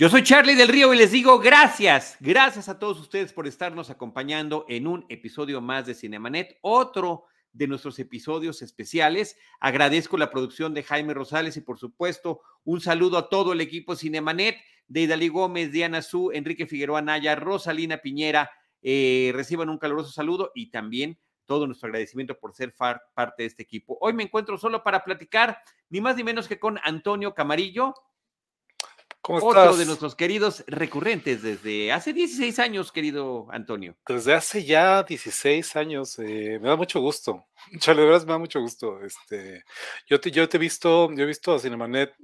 Yo soy Charlie del Río y les digo gracias, gracias a todos ustedes por estarnos acompañando en un episodio más de Cinemanet, otro de nuestros episodios especiales. Agradezco la producción de Jaime Rosales y por supuesto un saludo a todo el equipo Cinemanet, de Idalí Gómez, Diana Su, Enrique Figueroa Naya, Rosalina Piñera. Eh, reciban un caluroso saludo y también todo nuestro agradecimiento por ser parte de este equipo. Hoy me encuentro solo para platicar, ni más ni menos que con Antonio Camarillo, otro de nuestros queridos recurrentes desde hace 16 años, querido Antonio. Desde hace ya 16 años, eh, me da mucho gusto. Chale, de verdad me da mucho gusto. Este, yo te, yo te he visto, yo he visto a Cinemanet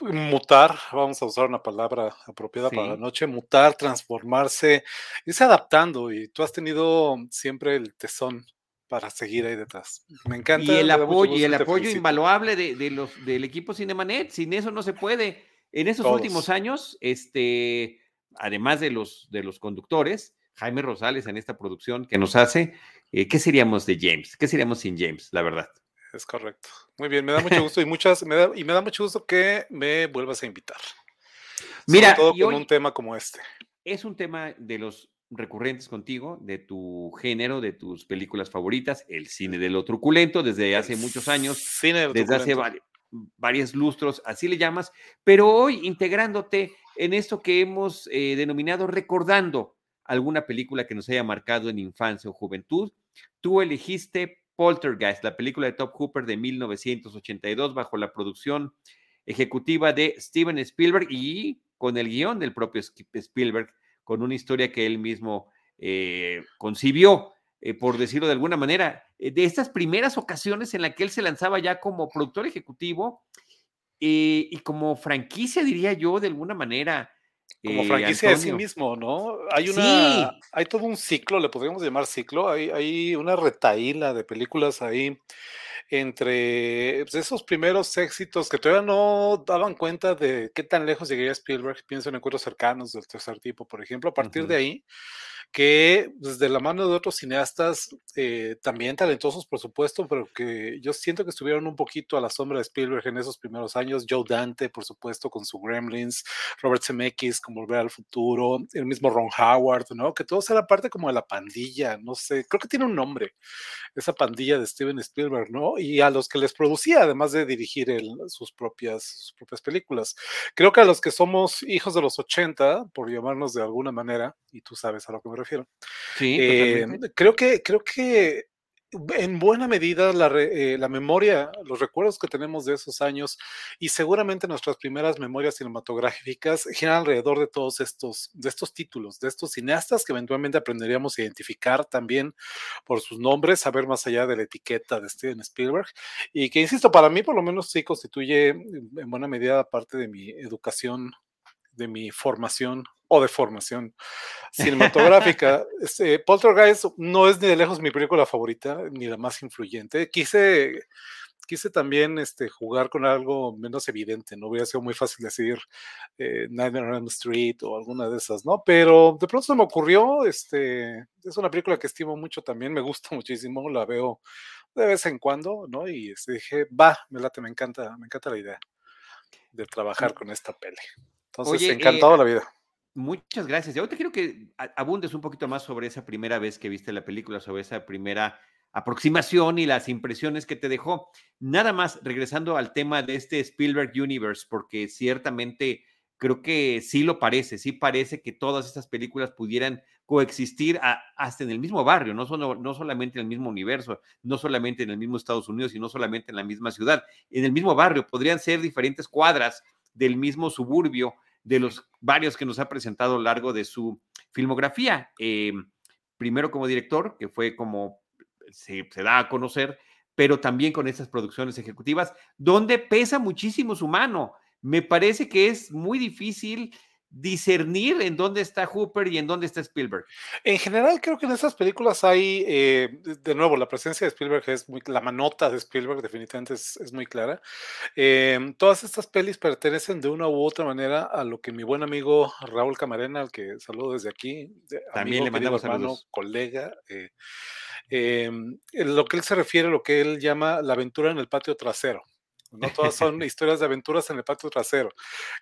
mutar, vamos a usar una palabra apropiada para la noche, mutar, transformarse, irse adaptando y tú has tenido siempre el tesón para seguir ahí detrás. Me encanta. Y el apoyo, y el apoyo invaluable de, de, los, del equipo Cinemanet, sin eso no se puede. En esos últimos años, este, además de los, de los conductores, Jaime Rosales en esta producción que nos hace, eh, ¿qué seríamos de James? ¿Qué seríamos sin James, la verdad? Es correcto. Muy bien, me da mucho gusto y muchas, me da, y me da mucho gusto que me vuelvas a invitar. Mira, todo con un tema como este. Es un tema de los recurrentes contigo, de tu género, de tus películas favoritas, el cine de lo truculento, desde hace muchos años, cine desde hace varios varios lustros, así le llamas, pero hoy integrándote en esto que hemos eh, denominado recordando alguna película que nos haya marcado en infancia o juventud, tú elegiste Poltergeist, la película de Top Hooper de 1982 bajo la producción ejecutiva de Steven Spielberg y con el guion del propio Spielberg, con una historia que él mismo eh, concibió. Eh, por decirlo de alguna manera, eh, de estas primeras ocasiones en las que él se lanzaba ya como productor ejecutivo eh, y como franquicia, diría yo, de alguna manera. Como franquicia de sí mismo, ¿no? Hay una, hay todo un ciclo, le podríamos llamar ciclo, hay, hay una retaíla de películas ahí entre pues, esos primeros éxitos que todavía no daban cuenta de qué tan lejos llegaría Spielberg, pienso en encuentros cercanos del tercer tipo, por ejemplo, a partir de ahí que desde pues, la mano de otros cineastas, eh, también talentosos, por supuesto, pero que yo siento que estuvieron un poquito a la sombra de Spielberg en esos primeros años. Joe Dante, por supuesto, con su Gremlins, Robert Zemeckis con Volver al Futuro, el mismo Ron Howard, ¿no? Que todos eran parte como de la pandilla, no sé, creo que tiene un nombre, esa pandilla de Steven Spielberg, ¿no? Y a los que les producía, además de dirigir sus, propias, sus propias películas. Creo que a los que somos hijos de los 80, por llamarnos de alguna manera, y tú sabes a lo que me refiero. Sí, eh, creo que, creo que en buena medida la, eh, la, memoria, los recuerdos que tenemos de esos años y seguramente nuestras primeras memorias cinematográficas giran alrededor de todos estos, de estos títulos, de estos cineastas que eventualmente aprenderíamos a identificar también por sus nombres, saber más allá de la etiqueta de Steven Spielberg y que, insisto, para mí por lo menos sí constituye en buena medida parte de mi educación, de mi formación o de formación cinematográfica. Este, Poltergeist no es ni de lejos mi película favorita, ni la más influyente. Quise, quise también este, jugar con algo menos evidente, no hubiera sido muy fácil decidir eh, Nightmare on the Street o alguna de esas, ¿no? Pero de pronto se me ocurrió, este, es una película que estimo mucho también, me gusta muchísimo, la veo de vez en cuando, ¿no? Y este, dije, va, me late, me encanta, me encanta la idea de trabajar con esta peli. Entonces, encantado eh, la vida. Muchas gracias. Y ahora te quiero que abundes un poquito más sobre esa primera vez que viste la película, sobre esa primera aproximación y las impresiones que te dejó. Nada más regresando al tema de este Spielberg Universe, porque ciertamente creo que sí lo parece, sí parece que todas estas películas pudieran coexistir hasta en el mismo barrio, no, no solamente en el mismo universo, no solamente en el mismo Estados Unidos, sino solamente en la misma ciudad, en el mismo barrio, podrían ser diferentes cuadras del mismo suburbio de los varios que nos ha presentado a lo largo de su filmografía. Eh, primero como director, que fue como se, da a conocer, pero también con estas producciones ejecutivas, donde pesa muchísimo su mano. Me parece que es muy difícil discernir en dónde está Hooper y en dónde está Spielberg. En general, creo que en esas películas hay, eh, de nuevo, la presencia de Spielberg es muy, la manota de Spielberg definitivamente es, muy clara. Em, todas estas pelis pertenecen de una u otra manera a lo que mi buen amigo Raúl Camarena, al que saludo desde aquí, también le mandamos hermano, colega, eh, em, lo que él se refiere a lo que él llama la aventura en el patio trasero. No todas son historias de aventuras en el patio trasero,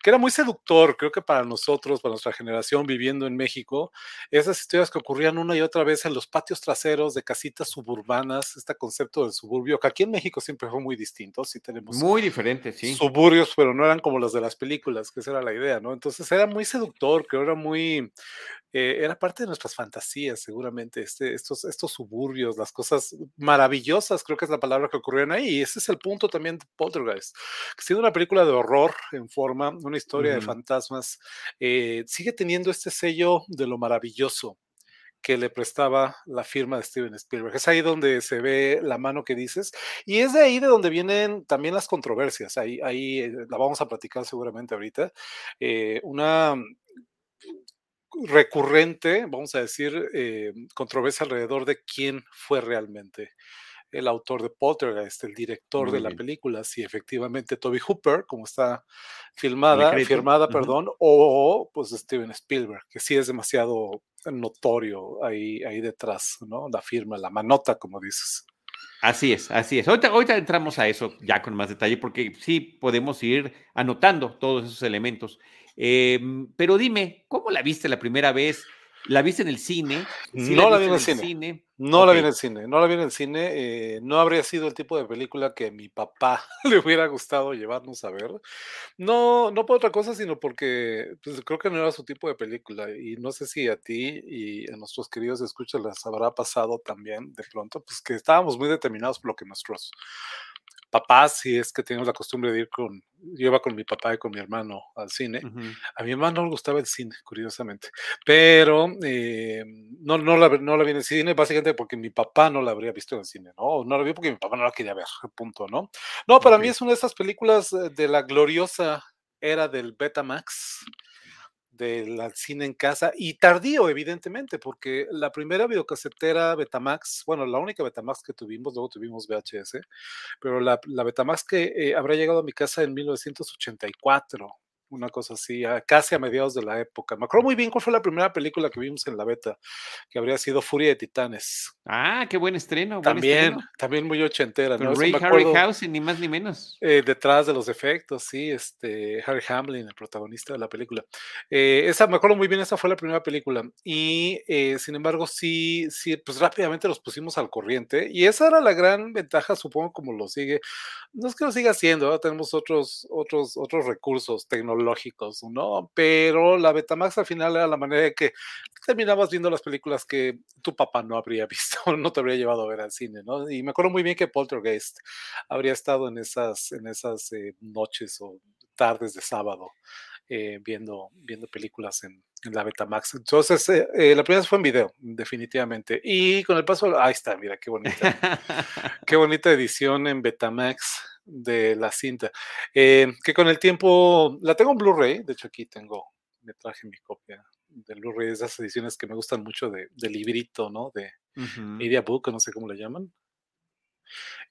que era muy seductor, creo que para nosotros, para nuestra generación viviendo en México, esas historias que ocurrían una y otra vez en los patios traseros de casitas suburbanas, este concepto del suburbio, que aquí en México siempre fue muy distinto, sí tenemos muy diferente, sí. Suburbios, pero no eran como los de las películas, que esa era la idea, ¿no? Entonces era muy seductor, creo era muy eh, era parte de nuestras fantasías, seguramente, este, estos, estos suburbios, las cosas maravillosas, creo que es la palabra que ocurrieron ahí, y ese es el punto también de Poltergeist, que siendo una película de horror en forma, una historia de fantasmas, eh, sigue teniendo este sello de lo maravilloso, que le prestaba la firma de Steven Spielberg. Es ahí donde se ve la mano que dices y es de ahí de donde vienen también las controversias. Ahí, ahí eh, la vamos a platicar seguramente ahorita. una recurrente, vamos a decir, eh, controversia alrededor de quién fue realmente el autor de Poltergeist, el director de la película, si efectivamente Toby Hooper, como está filmada, firmada, perdón, o pues Steven Spielberg, que sí es demasiado notorio ahí, ahí detrás, ¿no? La firma, la manota, como dices. Así es, así es. Ahorita, ahorita entramos a eso ya con más detalle, porque sí podemos ir anotando todos esos elementos. Em, pero dime, ¿cómo la viste la primera vez? ¿La viste en el cine? no la, vi en el cine. No la vi en el cine. No la vi en el cine. no habría sido el tipo de película que a mi papá le hubiera gustado llevarnos a ver. No, no por otra cosa, sino porque pues, creo que no era su tipo de película. Y no sé si a ti y a nuestros queridos escuchas les habrá pasado también de pronto, pues que estábamos muy determinados por lo que nuestros papás, si es que tenemos la costumbre de ir con, yo iba con mi papá y con mi hermano al cine. A mi hermano no le gustaba el cine, curiosamente, pero eh, no, no, la, no la vi en el cine, básicamente porque mi papá no la habría visto en el cine, ¿no? No la vi porque mi papá no la quería ver, punto, ¿no? No, para mí es una de esas películas eh, de la gloriosa era del Betamax del cine en casa y tardío, evidentemente, porque la primera videocasetera Betamax, bueno, la única Betamax que tuvimos, luego tuvimos VHS, pero la, la Betamax que eh, habrá llegado a mi casa en 1984, una cosa así, casi a mediados de la época. Me acuerdo muy bien cuál fue la primera película que vimos en la beta, que habría sido Furia de Titanes. Ah, qué buen estreno. también, también muy ochentera. Con Ray Harryhausen, ni más ni menos. Eh, detrás de los efectos, sí, este, Harry Hamlin, el protagonista de la película. Eh, esa, me acuerdo muy bien, esa fue la primera película. Y, eh, sin embargo, sí, sí, pues rápidamente los pusimos al corriente. Y esa era la gran ventaja, supongo, como lo sigue. No es que lo siga haciendo, tenemos otros, otros, otros recursos tecnológicos lógicos, ¿no? Pero la Betamax al final era la manera de que terminabas viendo las películas que tu papá no habría visto, no te habría llevado a ver al cine, ¿no? Y me acuerdo muy bien que Poltergeist habría estado en esas, en esas eh, noches o tardes de sábado eh, viendo, viendo películas en, la Betamax. Entonces, eh, la primera fue en video, definitivamente. Y con el paso, ahí está, mira, qué bonita. qué bonita edición en Betamax de la cinta. Eh, que con el tiempo, la tengo en Blu-ray, de hecho aquí tengo, me traje mi copia de Blu-ray, esas ediciones que me gustan mucho de, librito, ¿no? De Media Book, no sé cómo le llaman.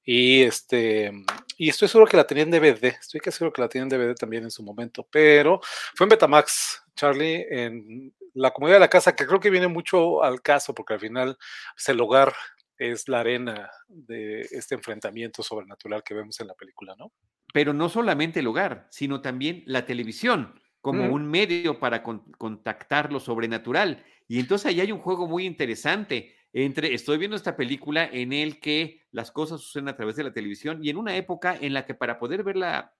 Y este, y estoy seguro que la tenía en DVD, estoy casi seguro que la tenía en DVD también en su momento, pero fue en Betamax, Charlie, en la comunidad de la casa, que creo que viene mucho al caso, porque al final es el hogar es la arena de este enfrentamiento sobrenatural que vemos en la película, ¿no? Pero no solamente el hogar, sino también la televisión como un medio para contactar lo sobrenatural. Y entonces ahí hay un juego muy interesante entre, estoy viendo esta película en el que las cosas suceden a través de la televisión y en una época en la que para poder ver la,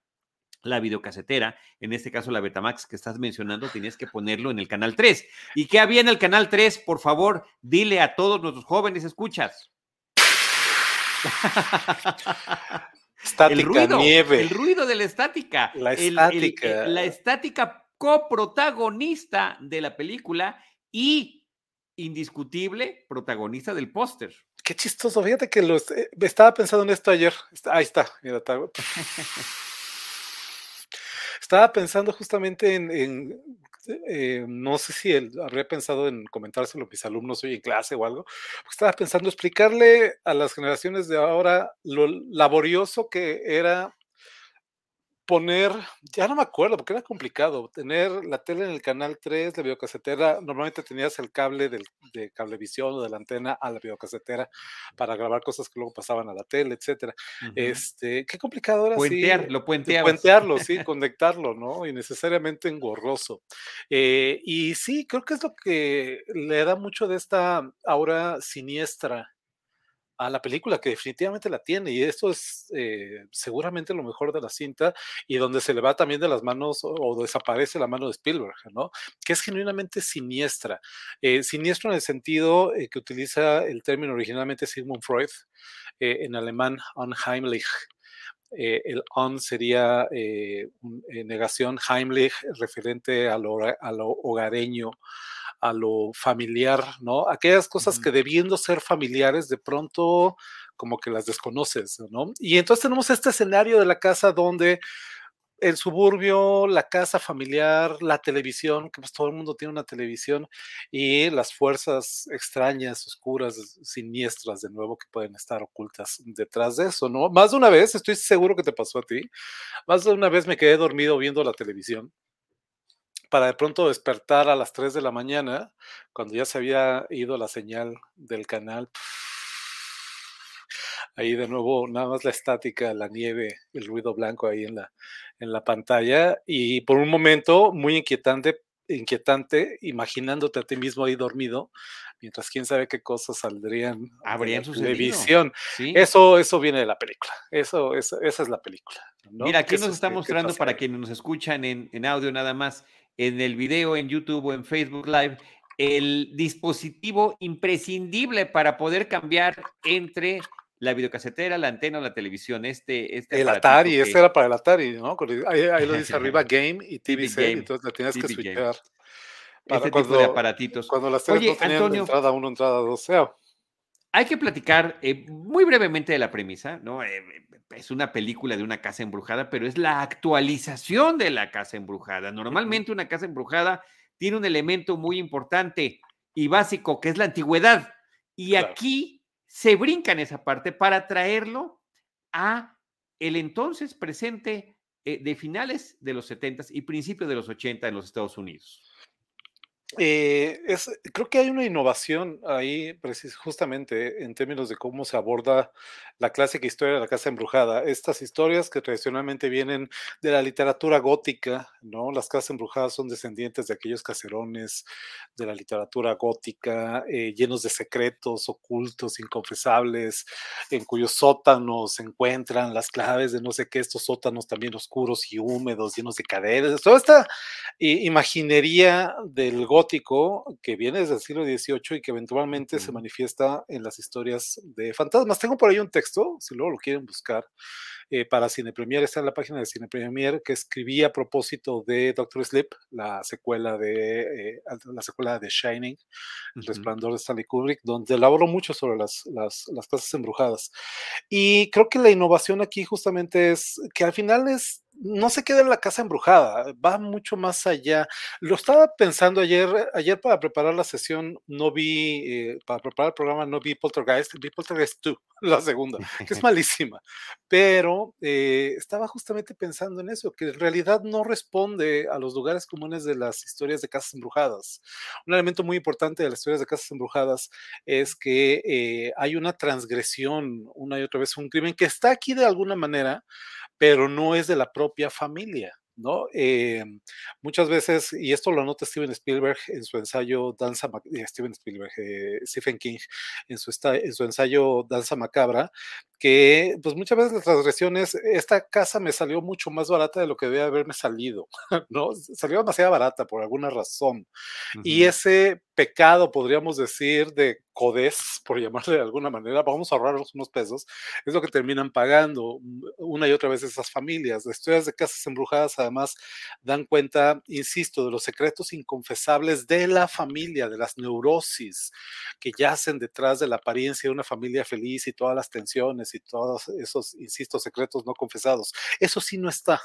la videocasetera, en este caso la Betamax que estás mencionando, tenías que ponerlo en el canal 3. ¿Y qué había en el canal 3? Por favor, dile a todos nuestros jóvenes escuchas. Estática, el ruido, nieve. El ruido de la estática. La estática. la estática coprotagonista de la película y indiscutible protagonista del póster. Qué chistoso, fíjate que lo, eh, estaba pensando en esto ayer. Ahí está, mira, Estaba pensando justamente en, eh, no sé si él habría pensado en comentárselo a mis alumnos hoy en clase o algo, estaba pensando explicarle a las generaciones de ahora lo laborioso que era poner, ya no me acuerdo, porque era complicado, tener la tele en el canal 3, la videocasetera, normalmente tenías el cable del, de cablevisión o de la antena a la videocasetera para grabar cosas que luego pasaban a la tele, etcétera. Este, qué complicado era Puentear, lo Puentearlo, sí, conectarlo, ¿no? Y necesariamente engorroso. Eh, y sí, creo que es lo que le da mucho de esta aura siniestra a la película, que definitivamente la tiene, y esto es eh, seguramente lo mejor de la cinta, y donde se le va también de las manos o, desaparece la mano de Spielberg, ¿no? Que es genuinamente siniestra. Eh, siniestro en el sentido eh, que utiliza el término originalmente Sigmund Freud, en alemán unheimlich. el on sería negación, Heimlich referente a lo, a lo hogareño, a lo familiar, ¿no? Aquellas cosas que debiendo ser familiares, de pronto como que las desconoces, ¿no? Y entonces tenemos este escenario de la casa donde el suburbio, la casa familiar, la televisión, que pues todo el mundo tiene una televisión, y las fuerzas extrañas, oscuras, siniestras, de nuevo, que pueden estar ocultas detrás de eso, ¿no? Más de una vez, estoy seguro que te pasó a ti, más de una vez me quedé dormido viendo la televisión para de pronto despertar a las 3 de la mañana, cuando ya se había ido la señal del canal. Ahí de nuevo, nada más la estática, la nieve, el ruido blanco ahí en la, en la pantalla. Y por un momento, muy inquietante, inquietante, imaginándote a ti mismo ahí dormido, mientras quién sabe qué cosas saldrían Habrían en televisión. Eso, eso viene de la película. Eso, esa es la película. Mira, aquí nos está mostrando para quienes nos escuchan en, en audio nada más en el video en YouTube o en Facebook Live el dispositivo imprescindible para poder cambiar entre la videocasetera, la antena o la televisión. Este, este el Atari, ese era para el Atari, ¿no? Ahí, lo dice arriba Game y TV, Game, entonces la tienes que switchar. Para este cuando, tipo de aparatitos. Cuando las teles no tenían entrada 1, entrada 2, hay que platicar eh, muy brevemente de la premisa, ¿no? Eh, es una película de una casa embrujada, pero es la actualización de la casa embrujada. Normalmente una casa embrujada tiene un elemento muy importante y básico, que es la antigüedad. Y aquí se brinca en esa parte para traerlo a el entonces presente eh, de finales de los 70 y principios de los 80 en los Estados Unidos. Eh, es, creo que hay una innovación ahí, justamente en términos de cómo se aborda la clásica historia de la casa embrujada. Estas historias que tradicionalmente vienen de la literatura gótica, ¿no? Las casas embrujadas son descendientes de aquellos caserones de la literatura gótica, eh, llenos de secretos ocultos, inconfesables, en cuyos sótanos se encuentran las claves de no sé qué, estos sótanos también oscuros y húmedos, llenos de cadenas. Toda esta imaginería del gótico gótico que viene desde el siglo XVIII y que eventualmente se manifiesta en las historias de fantasmas. Tengo por ahí un texto, si luego lo quieren buscar, eh, para Cine Premier, está en la página de Cine Premier, que escribí a propósito de Doctor Sleep, la secuela de, eh, la secuela de Shining, El Resplandor de Stanley Kubrick, donde elaboro mucho sobre las, las, las casas embrujadas. Y creo que la innovación aquí justamente es que al final es no se queda en la casa embrujada, va mucho más allá. Lo estaba pensando ayer, ayer para preparar la sesión, no vi, eh, para preparar el programa, no vi Poltergeist, vi Poltergeist 2, la segunda, que es malísima, pero eh, estaba justamente pensando en eso, que en realidad no responde a los lugares comunes de las historias de casas embrujadas. Un elemento muy importante de las historias de casas embrujadas es que eh, hay una transgresión, una y otra vez, un crimen que está aquí de alguna manera, pero no es de la propia familia. ¿no? Eh, muchas veces, y esto lo nota Steven Spielberg en su ensayo Danza, eh, Steven Spielberg, eh, Stephen King, en su, en su ensayo Danza Macabra, que pues muchas veces las transgresiones, esta casa me salió mucho más barata de lo que debe haberme salido, ¿no? Salió demasiado barata por alguna razón. Y ese pecado, podríamos decir, de codés, por llamarle de alguna manera, vamos a ahorrarnos unos pesos, es lo que terminan pagando una y otra vez esas familias. Las historias de casas embrujadas además dan cuenta, insisto, de los secretos inconfesables de la familia, de las neurosis que yacen detrás de la apariencia de una familia feliz y todas las tensiones y todos esos, insisto, secretos no confesados. Eso sí no está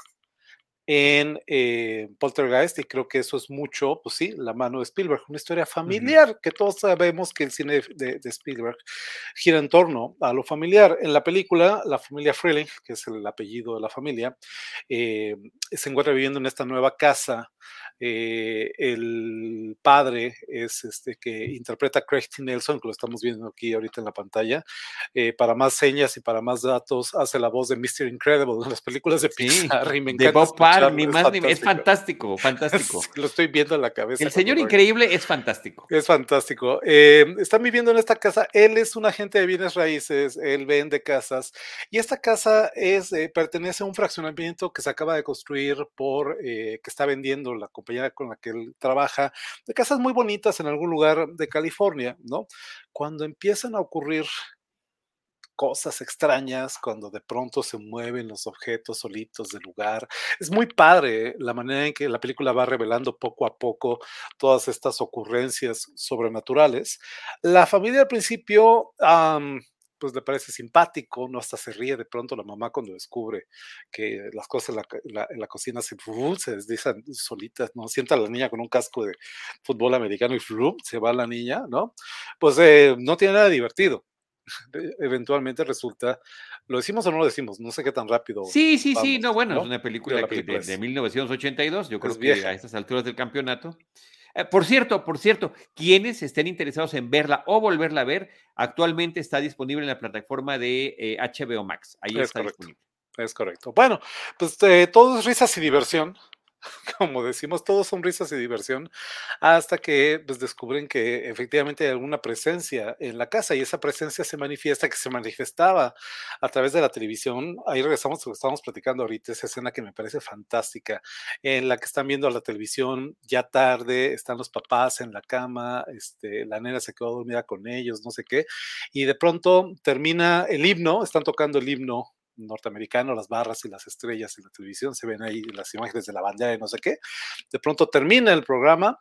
en eh, Poltergeist y creo que eso es mucho, pues sí, la mano de Spielberg, una historia familiar que todos sabemos que el cine de, Spielberg gira en torno a lo familiar. En la película, la familia Freeling, que es el apellido de la familia, eh, se encuentra viviendo en esta nueva casa eh, el padre es este que interpreta a Craig T. Nelson, que lo estamos viendo aquí ahorita en la pantalla. Eh, para más señas y para más datos, hace la voz de Mr. Incredible en las películas de Pixar. de Bob Parr, ni más es fantástico, fantástico. lo estoy viendo en la cabeza. El señor increíble es fantástico. Es fantástico. Eh, están viviendo en esta casa. Él es un agente de bienes raíces, él vende casas y esta casa es pertenece a un fraccionamiento que se acaba de construir por que está vendiendo la compañía con la que él trabaja, de casas muy bonitas en algún lugar de California, ¿no? Cuando empiezan a ocurrir cosas extrañas, cuando de pronto se mueven los objetos solitos del lugar. Es muy padre la manera en que la película va revelando poco a poco todas estas ocurrencias sobrenaturales. La familia al principio pues le parece simpático, ¿no? Hasta se ríe de pronto la mamá cuando descubre que las cosas en la, cocina se, se deslizan solitas, ¿no? Sienta a la niña con un casco de fútbol americano y se va la niña, ¿no? Pues eh, no tiene nada divertido. Eventualmente resulta, ¿lo decimos o no lo decimos? No sé qué tan rápido. Sí, sí, sí, no, bueno, es una película, de, 1982, yo creo que a estas alturas del campeonato. Eh, por cierto, por cierto, quienes estén interesados en verla o volverla a ver, actualmente está disponible en la plataforma de HBO eh, Max. Ahí está disponible. Es correcto. Bueno, pues eh, todo es risas y diversión. como decimos, todos son risas y diversión, hasta que pues, descubren que efectivamente hay alguna presencia en la casa y esa presencia se manifiesta, que se manifestaba a través de la televisión. Ahí regresamos a lo que estábamos platicando ahorita, esa escena que me parece fantástica, en la que están viendo la televisión ya tarde, están los papás en la cama, este, la nena se quedó dormida con ellos, no sé qué, y de pronto termina el himno, están tocando el himno norteamericano, las barras y las estrellas en la televisión, se ven ahí las imágenes de la bandera y no sé qué. De pronto termina el programa,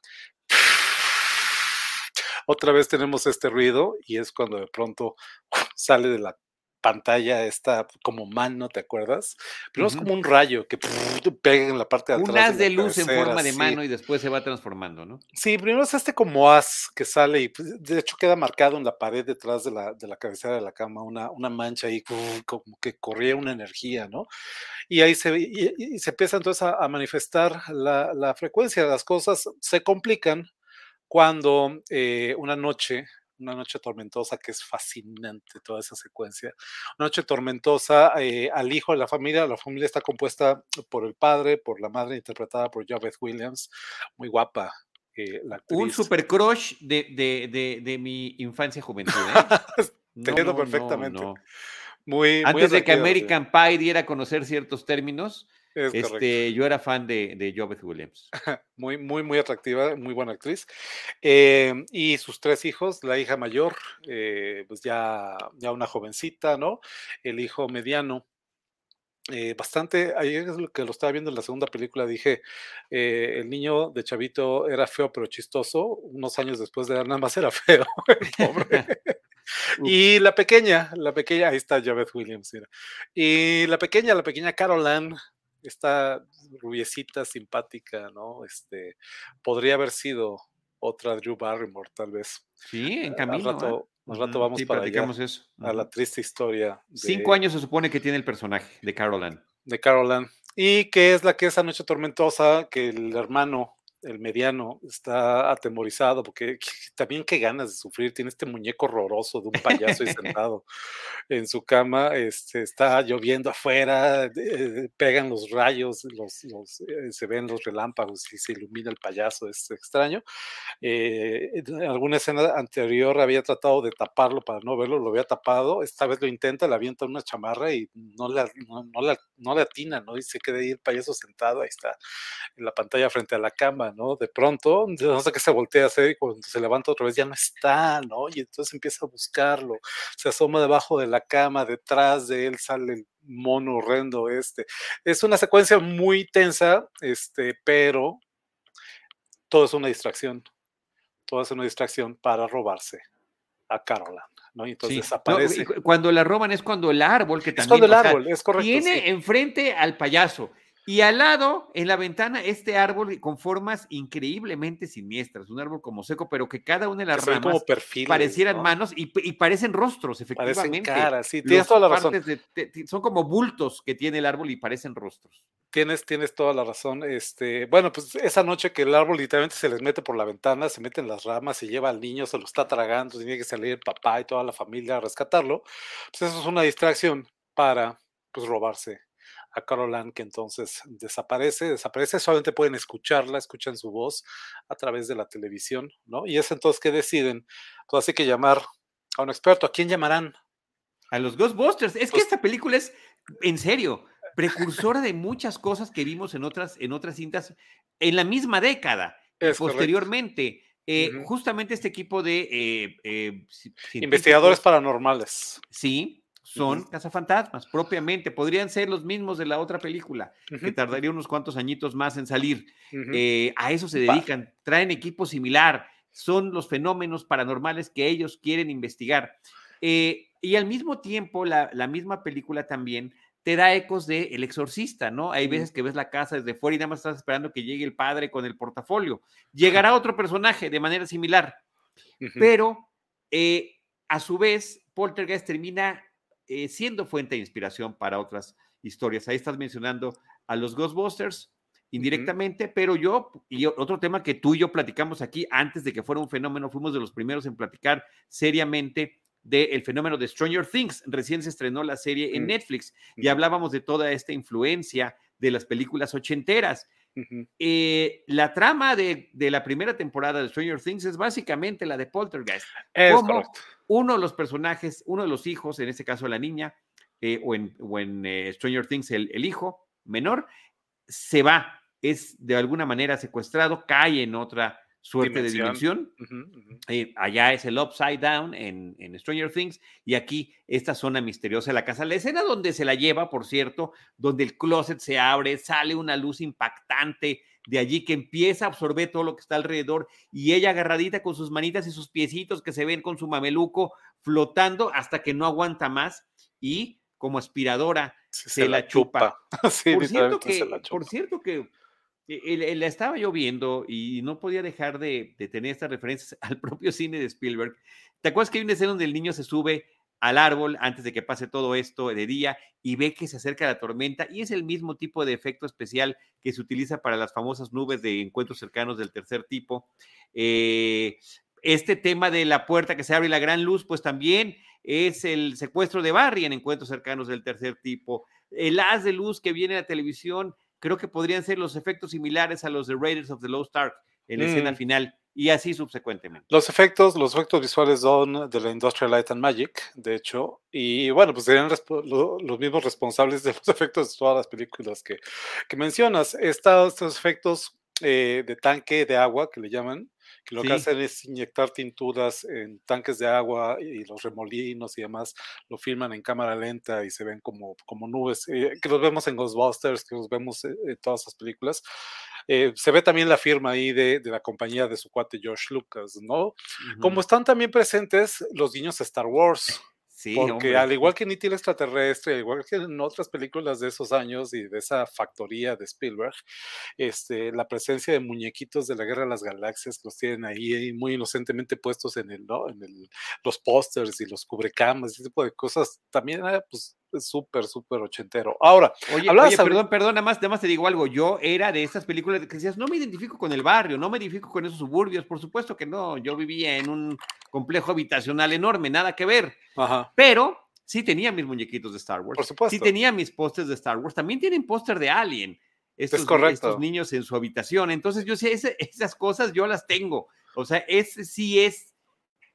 otra vez tenemos este ruido y es cuando de pronto sale de la pantalla esta como mano, ¿te acuerdas? Pero es como un rayo que pega en la parte de atrás. Un haz de, luz en forma de mano y después se va transformando, ¿no? Sí, primero es este como haz que sale y pues, de hecho queda marcado en la pared detrás de la, de la cabecera de la cama, una, una mancha ahí como que corría una energía, ¿no? Y ahí se, y, se empieza entonces a, manifestar la, la, frecuencia, las cosas se complican cuando eh, una noche una noche tormentosa que es fascinante toda esa secuencia. Una noche tormentosa eh, al hijo de la familia, la familia está compuesta por el padre, por la madre interpretada por Javeth Williams, muy guapa. Eh, Un super crush de, de, de, mi infancia juventud. ¿eh? Te perfectamente. Muy, Antes de que American Pie diera a conocer ciertos términos, este, yo era fan de, de Williams. Muy, muy, muy atractiva, muy buena actriz. Em, y sus tres hijos, la hija mayor, eh, pues ya, ya una jovencita, ¿no? El hijo mediano, eh, bastante, ayer es lo que lo estaba viendo en la segunda película, dije, eh, el niño de Chavito era feo pero chistoso, unos años después de nada más era feo, pobre. y la pequeña, la pequeña, ahí está Javed Williams, y la pequeña, la pequeña Caroline, esta rubiecita simpática, ¿no? Este, podría haber sido otra Drew Barrymore, tal vez. Sí, en camino. Al rato, ¿eh? rato vamos para allá, eso. a la triste historia. Cinco años se supone que tiene el personaje de Caroline. De Caroline. Y que es la que esa noche tormentosa, que el hermano el mediano está atemorizado porque también qué ganas de sufrir, tiene este muñeco horroroso de un payaso ahí sentado en su cama, este, está lloviendo afuera, eh, pegan los rayos, los, eh, se ven los relámpagos y se ilumina el payaso, es extraño. Eh, en alguna escena anterior había tratado de taparlo para no verlo, lo había tapado, esta vez lo intenta, le avienta una chamarra y no le, no, no le atina, ¿no? Y se queda ahí el payaso sentado, ahí está en la pantalla frente a la cama ¿no? De pronto, no sé qué se voltea a hacer y cuando se levanta otra vez ya no está, ¿no? Y entonces empieza a buscarlo, se asoma debajo de la cama, detrás de él sale el mono horrendo este. Es una secuencia muy tensa, este, pero todo es una distracción, todo es una distracción para robarse a Caroline. ¿no? Y entonces aparece. cuando la roban es cuando el árbol que también. Es cuando el árbol, es correcto. Tiene enfrente al payaso Y al lado, en la ventana, este árbol con formas increíblemente siniestras, un árbol como seco, pero que cada una de las ramas parecieran manos y, parecen rostros, efectivamente. Parecen caras, sí, tienes toda la razón. son como bultos que tiene el árbol y parecen rostros. Tienes, tienes toda la razón. Este, bueno, pues esa noche que el árbol literalmente se les mete por la ventana, se mete en las ramas, se lleva al niño, se lo está tragando, tiene que salir el papá y toda la familia a rescatarlo. Pues eso es una distracción para pues robarse a Caroline, que entonces desaparece, desaparece, solamente pueden escucharla, escuchan su voz a través de la televisión, ¿no? Y es entonces que deciden, pues hay que llamar a un experto. ¿A quién llamarán? A los Ghostbusters. Es que pues esta película es, en serio, precursora de muchas cosas que vimos en otras, en otras cintas en la misma década. posteriormente. Eh, justamente este equipo de eh, eh, investigadores paranormales. Sí, son cazafantasmas, propiamente. Podrían ser los mismos de la otra película, que tardaría unos cuantos añitos más en salir. a eso se dedican, traen equipo similar, son los fenómenos paranormales que ellos quieren investigar. y al mismo tiempo, la, la misma película también te da ecos de El Exorcista, ¿no? Hay veces que ves la casa desde fuera y nada más estás esperando que llegue el padre con el portafolio. Llegará otro personaje de manera similar, pero eh, a su vez, Poltergeist termina eh, siendo fuente de inspiración para otras historias. Ahí estás mencionando a los Ghostbusters indirectamente, pero yo, y otro tema que tú y yo platicamos aquí antes de que fuera un fenómeno, fuimos de los primeros en platicar seriamente del fenómeno de Stranger Things. Recién se estrenó la serie en Netflix y hablábamos de toda esta influencia de las películas ochenteras. Eh, la trama de, la primera temporada de Stranger Things es básicamente la de Poltergeist. como uno de los personajes, uno de los hijos, en este caso la niña, eh, o en, eh, Stranger Things el, el, hijo menor, se va, es de alguna manera secuestrado, cae en otra suerte de dimensión. Eh, allá es el Upside Down en, Stranger Things y aquí esta zona misteriosa de la casa. La escena donde se la lleva, por cierto, donde el closet se abre, sale una luz impactante de allí que empieza a absorber todo lo que está alrededor y ella agarradita con sus manitas y sus piecitos que se ven con su mameluco flotando hasta que no aguanta más y como aspiradora se, la chupa. por, cierto que, por cierto que la estaba yo viendo y no podía dejar de, tener estas referencias al propio cine de Spielberg. ¿Te acuerdas que hay una escena donde el niño se sube al árbol antes de que pase todo esto de día y ve que se acerca la tormenta y es el mismo tipo de efecto especial que se utiliza para las famosas nubes de encuentros cercanos del tercer tipo. Eh, este tema de la puerta que se abre y la gran luz, pues también es el secuestro de Barry en encuentros cercanos del tercer tipo. El haz de luz que viene a la televisión creo que podrían ser los efectos similares a los de Raiders of the Lost Ark en la escena mm. final y así subsecuentemente. Los efectos, los efectos visuales son de la Industrial Light and Magic, de hecho, y bueno, pues serían los mismos responsables de los efectos de todas las películas que, mencionas. Estos, estos efectos eh, de tanque de agua que le llaman, que lo que hacen es inyectar tinturas en tanques de agua y los remolinos y demás lo filman en cámara lenta y se ven como, como nubes, eh, que los vemos en Ghostbusters, que los vemos en, todas esas películas. Eh, se ve también la firma ahí de, de, la compañía de su cuate George Lucas, ¿no? Como están también presentes los niños Star Wars. Porque al igual que Niti el extraterrestre, al igual que en otras películas de esos años y de esa factoría de Spielberg, este, la presencia de muñequitos de la Guerra de las Galaxias los tienen ahí muy inocentemente puestos en el, ¿no? En el, los pósters y los cubrecamas, ese tipo de cosas, también pues súper, súper ochentero. Ahora, oye, oye perdón, perdón, nada más, nada más te digo algo. Yo era de esas películas que decías, no me identifico con el barrio, no me identifico con esos suburbios, por supuesto que no. Yo vivía en un complejo habitacional enorme, nada que ver. Pero sí tenía mis muñequitos de Star Wars. Por supuesto. Sí tenía mis pósters de Star Wars. También tienen póster de Alien. Estos, es correcto. estos niños en su habitación. Entonces, yo sé, esas cosas yo las tengo. O sea, ese sí es,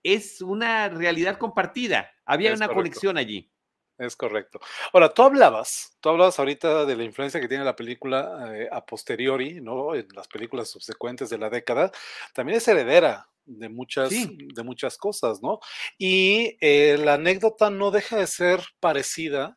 es una realidad compartida. Había una conexión allí. Es correcto. Ahora, tú hablabas, tú hablabas ahorita de la influencia que tiene la película eh, a posteriori, ¿no? En las películas subsecuentes de la década. También es heredera de muchas, de muchas cosas, ¿no? Y eh, la anécdota no deja de ser parecida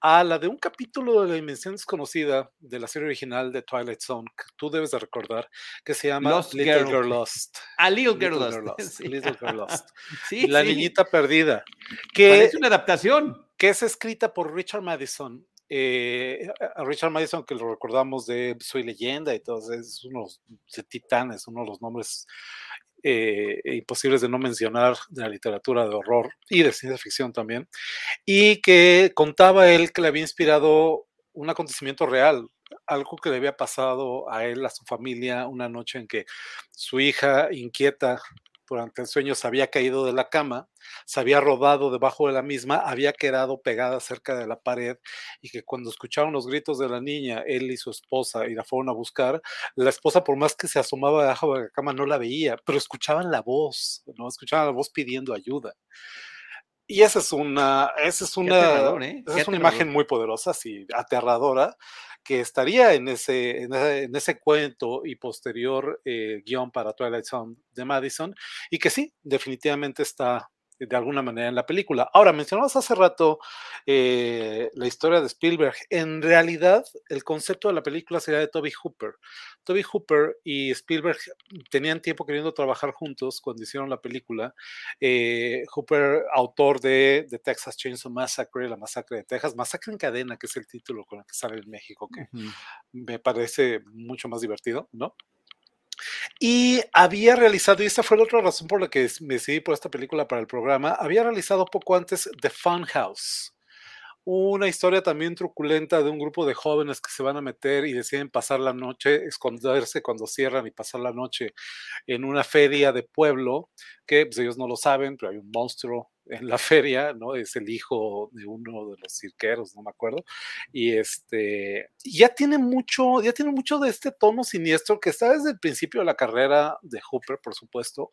a la de un capítulo de la dimensión desconocida de la serie original de Twilight Zone, que tú debes de recordar, que se llama Little Girl, Lost. A Little Girl Lost. Little Girl Lost. la niñita perdida. Que, es una adaptación. Que es escrita por Richard Madison eh, a Richard Madison, que lo recordamos de Soy Leyenda y todo, es uno de Titanes, uno de los nombres eh, imposibles de no mencionar de la literatura de horror y de ciencia ficción también, y que contaba él que le había inspirado un acontecimiento real, algo que le había pasado a él, a su familia, una noche en que su hija inquieta durante el sueño se había caído de la cama, se había rodado debajo de la misma, había quedado pegada cerca de la pared y que cuando escucharon los gritos de la niña, él y su esposa y la fueron a buscar, la esposa por más que se asomaba debajo de la cama no la veía, pero escuchaban la voz, ¿no? Escuchaban la voz pidiendo ayuda. Y esa es una, esa es una, ¿eh? es una imagen muy poderosa, sí, aterradora, que estaría en ese, en ese, cuento y posterior eh, guion para Twilight Zone de Madison, y que sí, definitivamente está de alguna manera en la película. Ahora, mencionamos hace rato eh, la historia de Spielberg. En realidad, el concepto de la película sería de Toby Hooper. Toby Hooper y Spielberg tenían tiempo queriendo trabajar juntos cuando hicieron la película. Eh, Hooper, autor de, The Texas Chainsaw Massacre, la masacre de Texas, Masacre en cadena, que es el título con el que sale en México, que me parece mucho más divertido, ¿no? Y había realizado, y esta fue la otra razón por la que me decidí por esta película para el programa, había realizado poco antes The Funhouse, una historia también truculenta de un grupo de jóvenes que se van a meter y deciden pasar la noche, esconderse cuando cierran y pasar la noche en una feria de pueblo, que pues, ellos no lo saben, pero hay un monstruo en la feria, ¿no? Es el hijo de uno de los cirqueros, no me acuerdo. Y este, ya tiene mucho, ya tiene mucho de este tono siniestro que está desde el principio de la carrera de Hooper, por supuesto,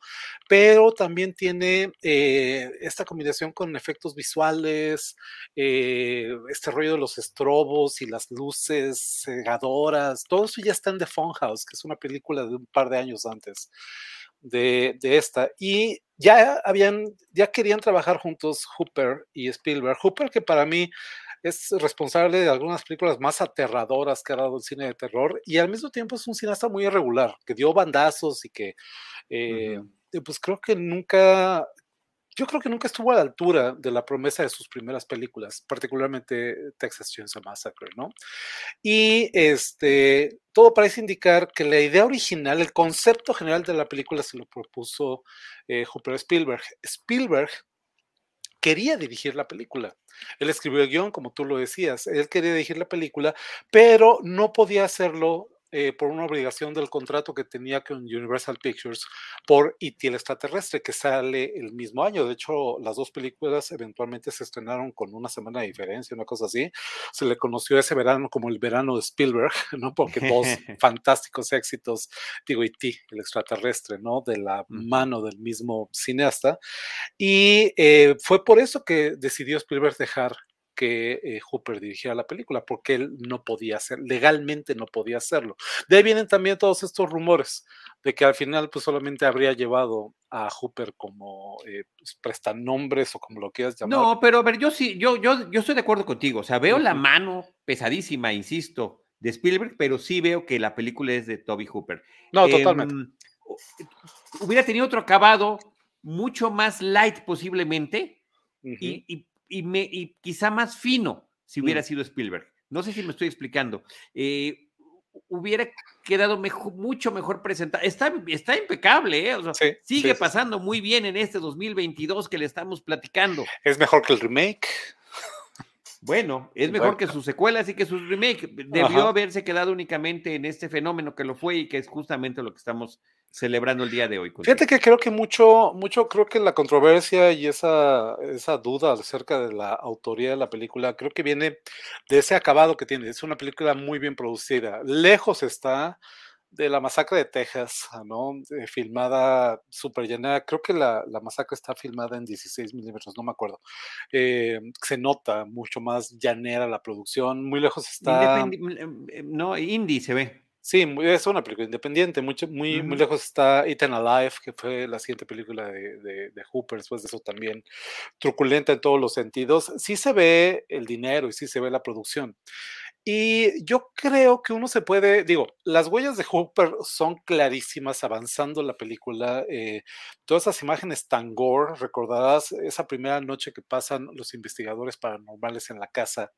pero también tiene eh, esta combinación con efectos visuales, eh, este rollo de los estrobos y las luces cegadoras, todo eso ya está en The Funhouse, que es una película de un par de años antes de, esta. Y ya habían, ya querían trabajar juntos Hooper y Spielberg. Hooper, que para mí es responsable de algunas películas más aterradoras que ha dado el cine de terror y al mismo tiempo es un cineasta muy irregular, que dio bandazos y que, eh, pues creo que nunca, yo creo que nunca estuvo a la altura de la promesa de sus primeras películas, particularmente Texas Chainsaw Massacre, ¿no? Y este, todo parece indicar que la idea original, el concepto general de la película se lo propuso eh, Spielberg. Spielberg quería dirigir la película. Él escribió el guion, como tú lo decías, él quería dirigir la película, pero no podía hacerlo eh, por una obligación del contrato que tenía con Universal Pictures por E.T. el extraterrestre, que sale el mismo año. De hecho, las dos películas eventualmente se estrenaron con una semana de diferencia, una cosa así. Se le conoció ese verano como el verano de Spielberg, ¿no? Porque dos fantásticos éxitos, digo, E.T. el extraterrestre, ¿no? De la mano del mismo cineasta. Y eh, fue por eso que decidió Spielberg dejar que eh, Hooper dirigiera la película, porque él no podía hacer, legalmente no podía hacerlo. De ahí vienen también todos estos rumores de que al final pues solamente habría llevado a Hooper como eh, pues, prestanombres o como lo quieras llamar. No, pero a ver, yo sí, yo, yo, yo estoy de acuerdo contigo, o sea, veo la mano pesadísima, insisto, de Spielberg, pero sí veo que la película es de Toby Hooper. No, totalmente. Em, hubiera tenido otro acabado mucho más light posiblemente, y y, quizá más fino si hubiera sido Spielberg. No sé si me estoy explicando. Eh, hubiera quedado mucho mejor presentado. Está, está impecable, ¿eh? sigue pasando muy bien en este 2022 que le estamos platicando. Es mejor que el remake. Bueno, es mejor que sus secuelas y que sus remakes. Debió haberse quedado únicamente en este fenómeno que lo fue y que es justamente lo que estamos celebrando el día de hoy. Fíjate que creo que mucho, mucho, creo que la controversia y esa, esa duda acerca de la autoría de la película, creo que viene de ese acabado que tiene. Es una película muy bien producida. Lejos está de la masacre de Texas, ¿no? Eh, filmada súper llena. Creo que la, masacre está filmada en 16 milímetros, no me acuerdo. Eh, se nota mucho más llanera la producción. Muy lejos está. Mm, eh, no, indie se ve. Sí, es una película independiente. Mucho, muy, muy lejos está Eaten Alive, que fue la siguiente película de, de, de, Hooper. Después de eso también truculenta en todos los sentidos. Sí se ve el dinero y sí se ve la producción. Y yo creo que uno se puede, digo, las huellas de Hooper son clarísimas avanzando la película. Eh, todas esas imágenes tan gore, recordarás esa primera noche que pasan los investigadores paranormales en la casa,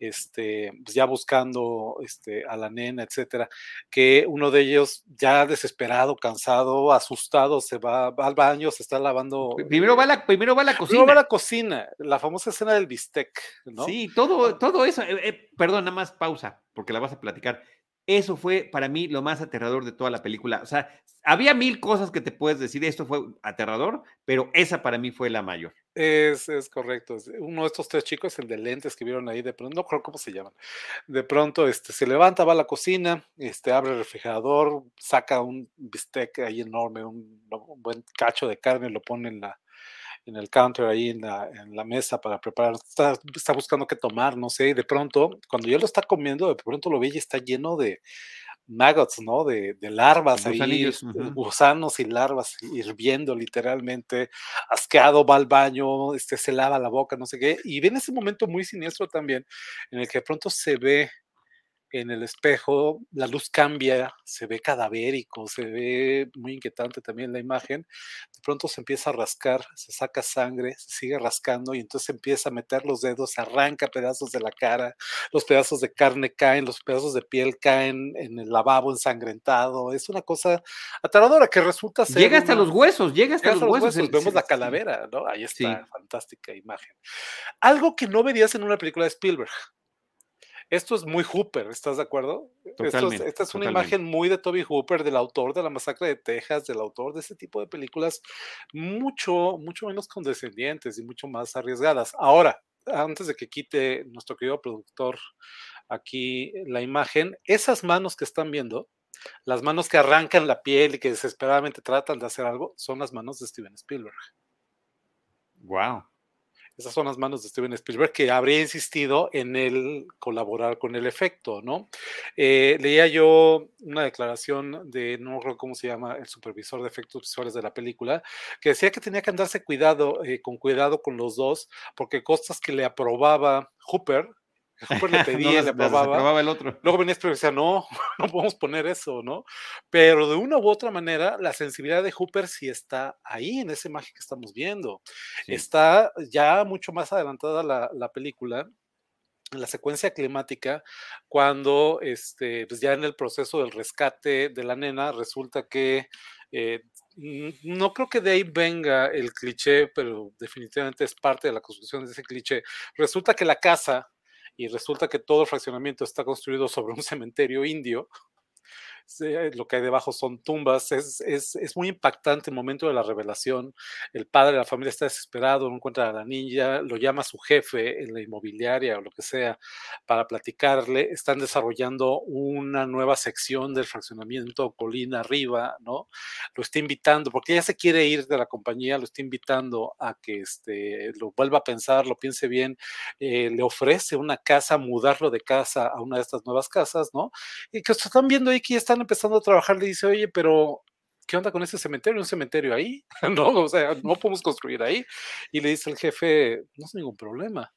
este, pues ya buscando este, a la nena, etcétera, que uno de ellos ya desesperado, cansado, asustado, se va, al baño, se está lavando. Primero va, la, primero va a la cocina. Primero va a la cocina, la famosa escena del bistec, ¿no? Sí, todo, todo eso. Eh, eh, perdón, nada más pausa, porque la vas a platicar. Eso fue para mí lo más aterrador de toda la película. O sea, había mil cosas que te puedes decir, esto fue aterrador, pero esa para mí fue la mayor. Es, es correcto. Uno de estos tres chicos, el de lentes que vieron ahí, de pronto, no creo cómo se llaman. De pronto este, se levanta, va a la cocina, este, abre el refrigerador, saca un bistec ahí enorme, un, un buen cacho de carne, lo pone en la, en el counter ahí en la, en la mesa para preparar, está, está, buscando qué tomar, no sé, y de pronto, cuando ya lo está comiendo, de pronto lo ve y está lleno de maggots, ¿no? De, de larvas ahí, uh -huh. gusanos y larvas hirviendo literalmente, asqueado, va al baño, este, se lava la boca, no sé qué, y viene ese momento muy siniestro también, en el que de pronto se ve en el espejo, la luz cambia, se ve cadavérico, se ve muy inquietante también la imagen. De pronto se empieza a rascar, se saca sangre, se sigue rascando y entonces empieza a meter los dedos, arranca pedazos de la cara, los pedazos de carne caen, los pedazos de piel caen en el lavabo ensangrentado. Es una cosa aterradora que resulta ser. Llega hasta una... los huesos, llega hasta, llega los, huesos. huesos. Vemos la calavera, ¿no? Ahí está, sí. fantástica imagen. Algo que no verías en una película de Spielberg. Esto es muy Hooper, ¿estás de acuerdo? Esto es, esta es una totalmente. imagen muy de Toby Hooper, del autor de La Masacre de Texas, del autor de ese tipo de películas, mucho, mucho menos condescendientes y mucho más arriesgadas. Ahora, antes de que quite nuestro querido productor aquí la imagen, esas manos que están viendo, las manos que arrancan la piel y que desesperadamente tratan de hacer algo, son las manos de Steven Spielberg. Wow. Esas son las manos de Steven Spielberg que habría insistido en el colaborar con el efecto, ¿no? Eh, leía yo una declaración de, no recuerdo cómo se llama, el supervisor de efectos visuales de la película, que decía que tenía que andarse cuidado, eh, con cuidado con los dos, porque cosas que le aprobaba Hooper, Hooper le pedía, no, le aprobaba. el otro. Luego venía Spielberg y decía, no, no podemos poner eso, ¿no? Pero de una u otra manera, la sensibilidad de Hooper sí está ahí en esa imagen que estamos viendo. Sí. Está ya mucho más adelantada la, la película en la secuencia climática, cuando este, pues ya en el proceso del rescate de la nena, resulta que eh, no creo que de ahí venga el cliché, pero definitivamente es parte de la construcción de ese cliché. Resulta que la casa y resulta que todo el fraccionamiento está construido sobre un cementerio indio, lo que hay debajo son tumbas, es, es, es, muy impactante el momento de la revelación, el padre de la familia está desesperado, no encuentra a la niña, lo llama a su jefe en la inmobiliaria o lo que sea para platicarle, están desarrollando una nueva sección del fraccionamiento colina arriba, ¿no? Lo está invitando, porque ella se quiere ir de la compañía, lo está invitando a que este, lo vuelva a pensar, lo piense bien, eh, le ofrece una casa, mudarlo de casa a una de estas nuevas casas, ¿no? Y que están viendo ahí que ya están empezando a trabajar, le dice, oye, pero ¿qué onda con ese cementerio? ¿Un cementerio ahí? no, o sea, no podemos construir ahí. Y le dice el jefe, no es ningún problema,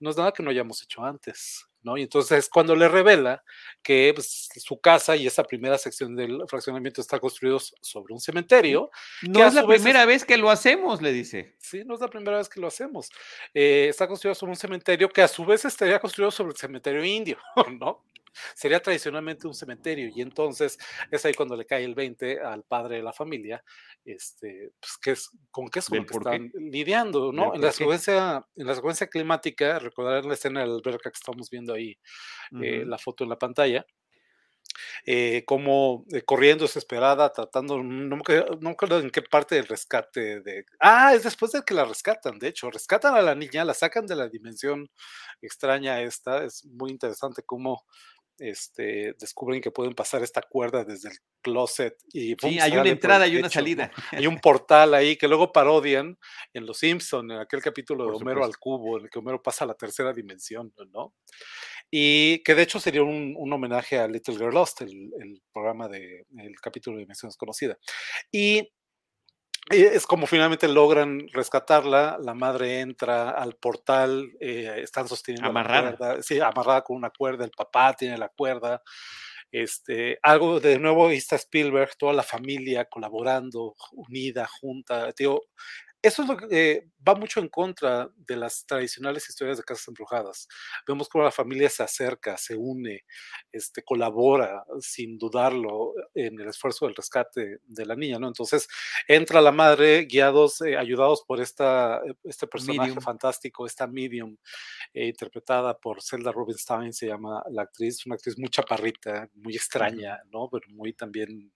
no es nada que no hayamos hecho antes. ¿no? Y entonces cuando le revela que pues, su casa y esa primera sección del fraccionamiento está construidos sobre un cementerio. No es la primera vez, vez que lo hacemos, le dice. Sí, no es la primera vez que lo hacemos. Eh, está construido sobre un cementerio que a su vez estaría construido sobre el cementerio indio, ¿no? Sería tradicionalmente un cementerio y entonces es ahí cuando le cae el 20 al padre de la familia, este, pues que es, con qué es con lo que están qué? lidiando, ¿no? En la, secuencia, en la secuencia climática, recordar la escena de la alberca que estamos viendo ahí, uh -huh. eh, la foto en la pantalla, eh, como eh, corriendo desesperada, tratando, no me, acuerdo, no me, acuerdo, en qué parte del rescate de... Ah, es después de que la rescatan, de hecho, rescatan a la niña, la sacan de la dimensión extraña esta, es muy interesante cómo este, descubren que pueden pasar esta cuerda desde el closet y sí, hay una entrada y una salida. Hay un portal ahí que luego parodian en Los Simpson, en aquel capítulo de Homero al cubo, en el que Homero pasa a la tercera dimensión, ¿no? Y que de hecho sería un, un homenaje a Little Girl Lost, el, el, programa de el capítulo de Dimensión Desconocida. Y es como finalmente logran rescatarla, la madre entra al portal, eh, están sosteniendo amarrada. La cuerda, sí, amarrada con una cuerda, el papá tiene la cuerda, este, algo de nuevo, está Spielberg, toda la familia colaborando, unida, junta, tío, eso es lo que eh, va mucho en contra de las tradicionales historias de casas embrujadas. Vemos cómo la familia se acerca, se une, este, colabora sin dudarlo en el esfuerzo del rescate de la niña, ¿no? Entonces entra la madre, guiados, eh, ayudados por esta, eh, este personaje fantástico, esta medium, interpretada por Zelda Rubinstein, se llama la actriz, una actriz muy chaparrita, muy extraña, ¿no? Pero muy también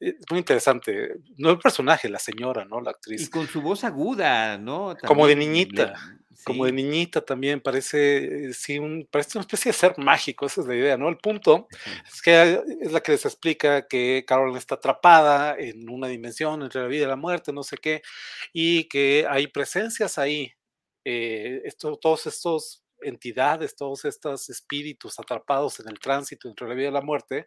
es muy interesante. No el personaje, la señora, ¿no? La actriz. Y con su voz aguda, ¿no? como de niñita. Como de niñita también, parece, sí, un, parece una especie de ser mágico, esa es la idea, ¿no? El punto es que es la que les explica que Carol está atrapada en una dimensión entre la vida y la muerte, no sé qué, y que hay presencias ahí, eh, esto, todos estos entidades, todos estos espíritus atrapados en el tránsito entre la vida y la muerte,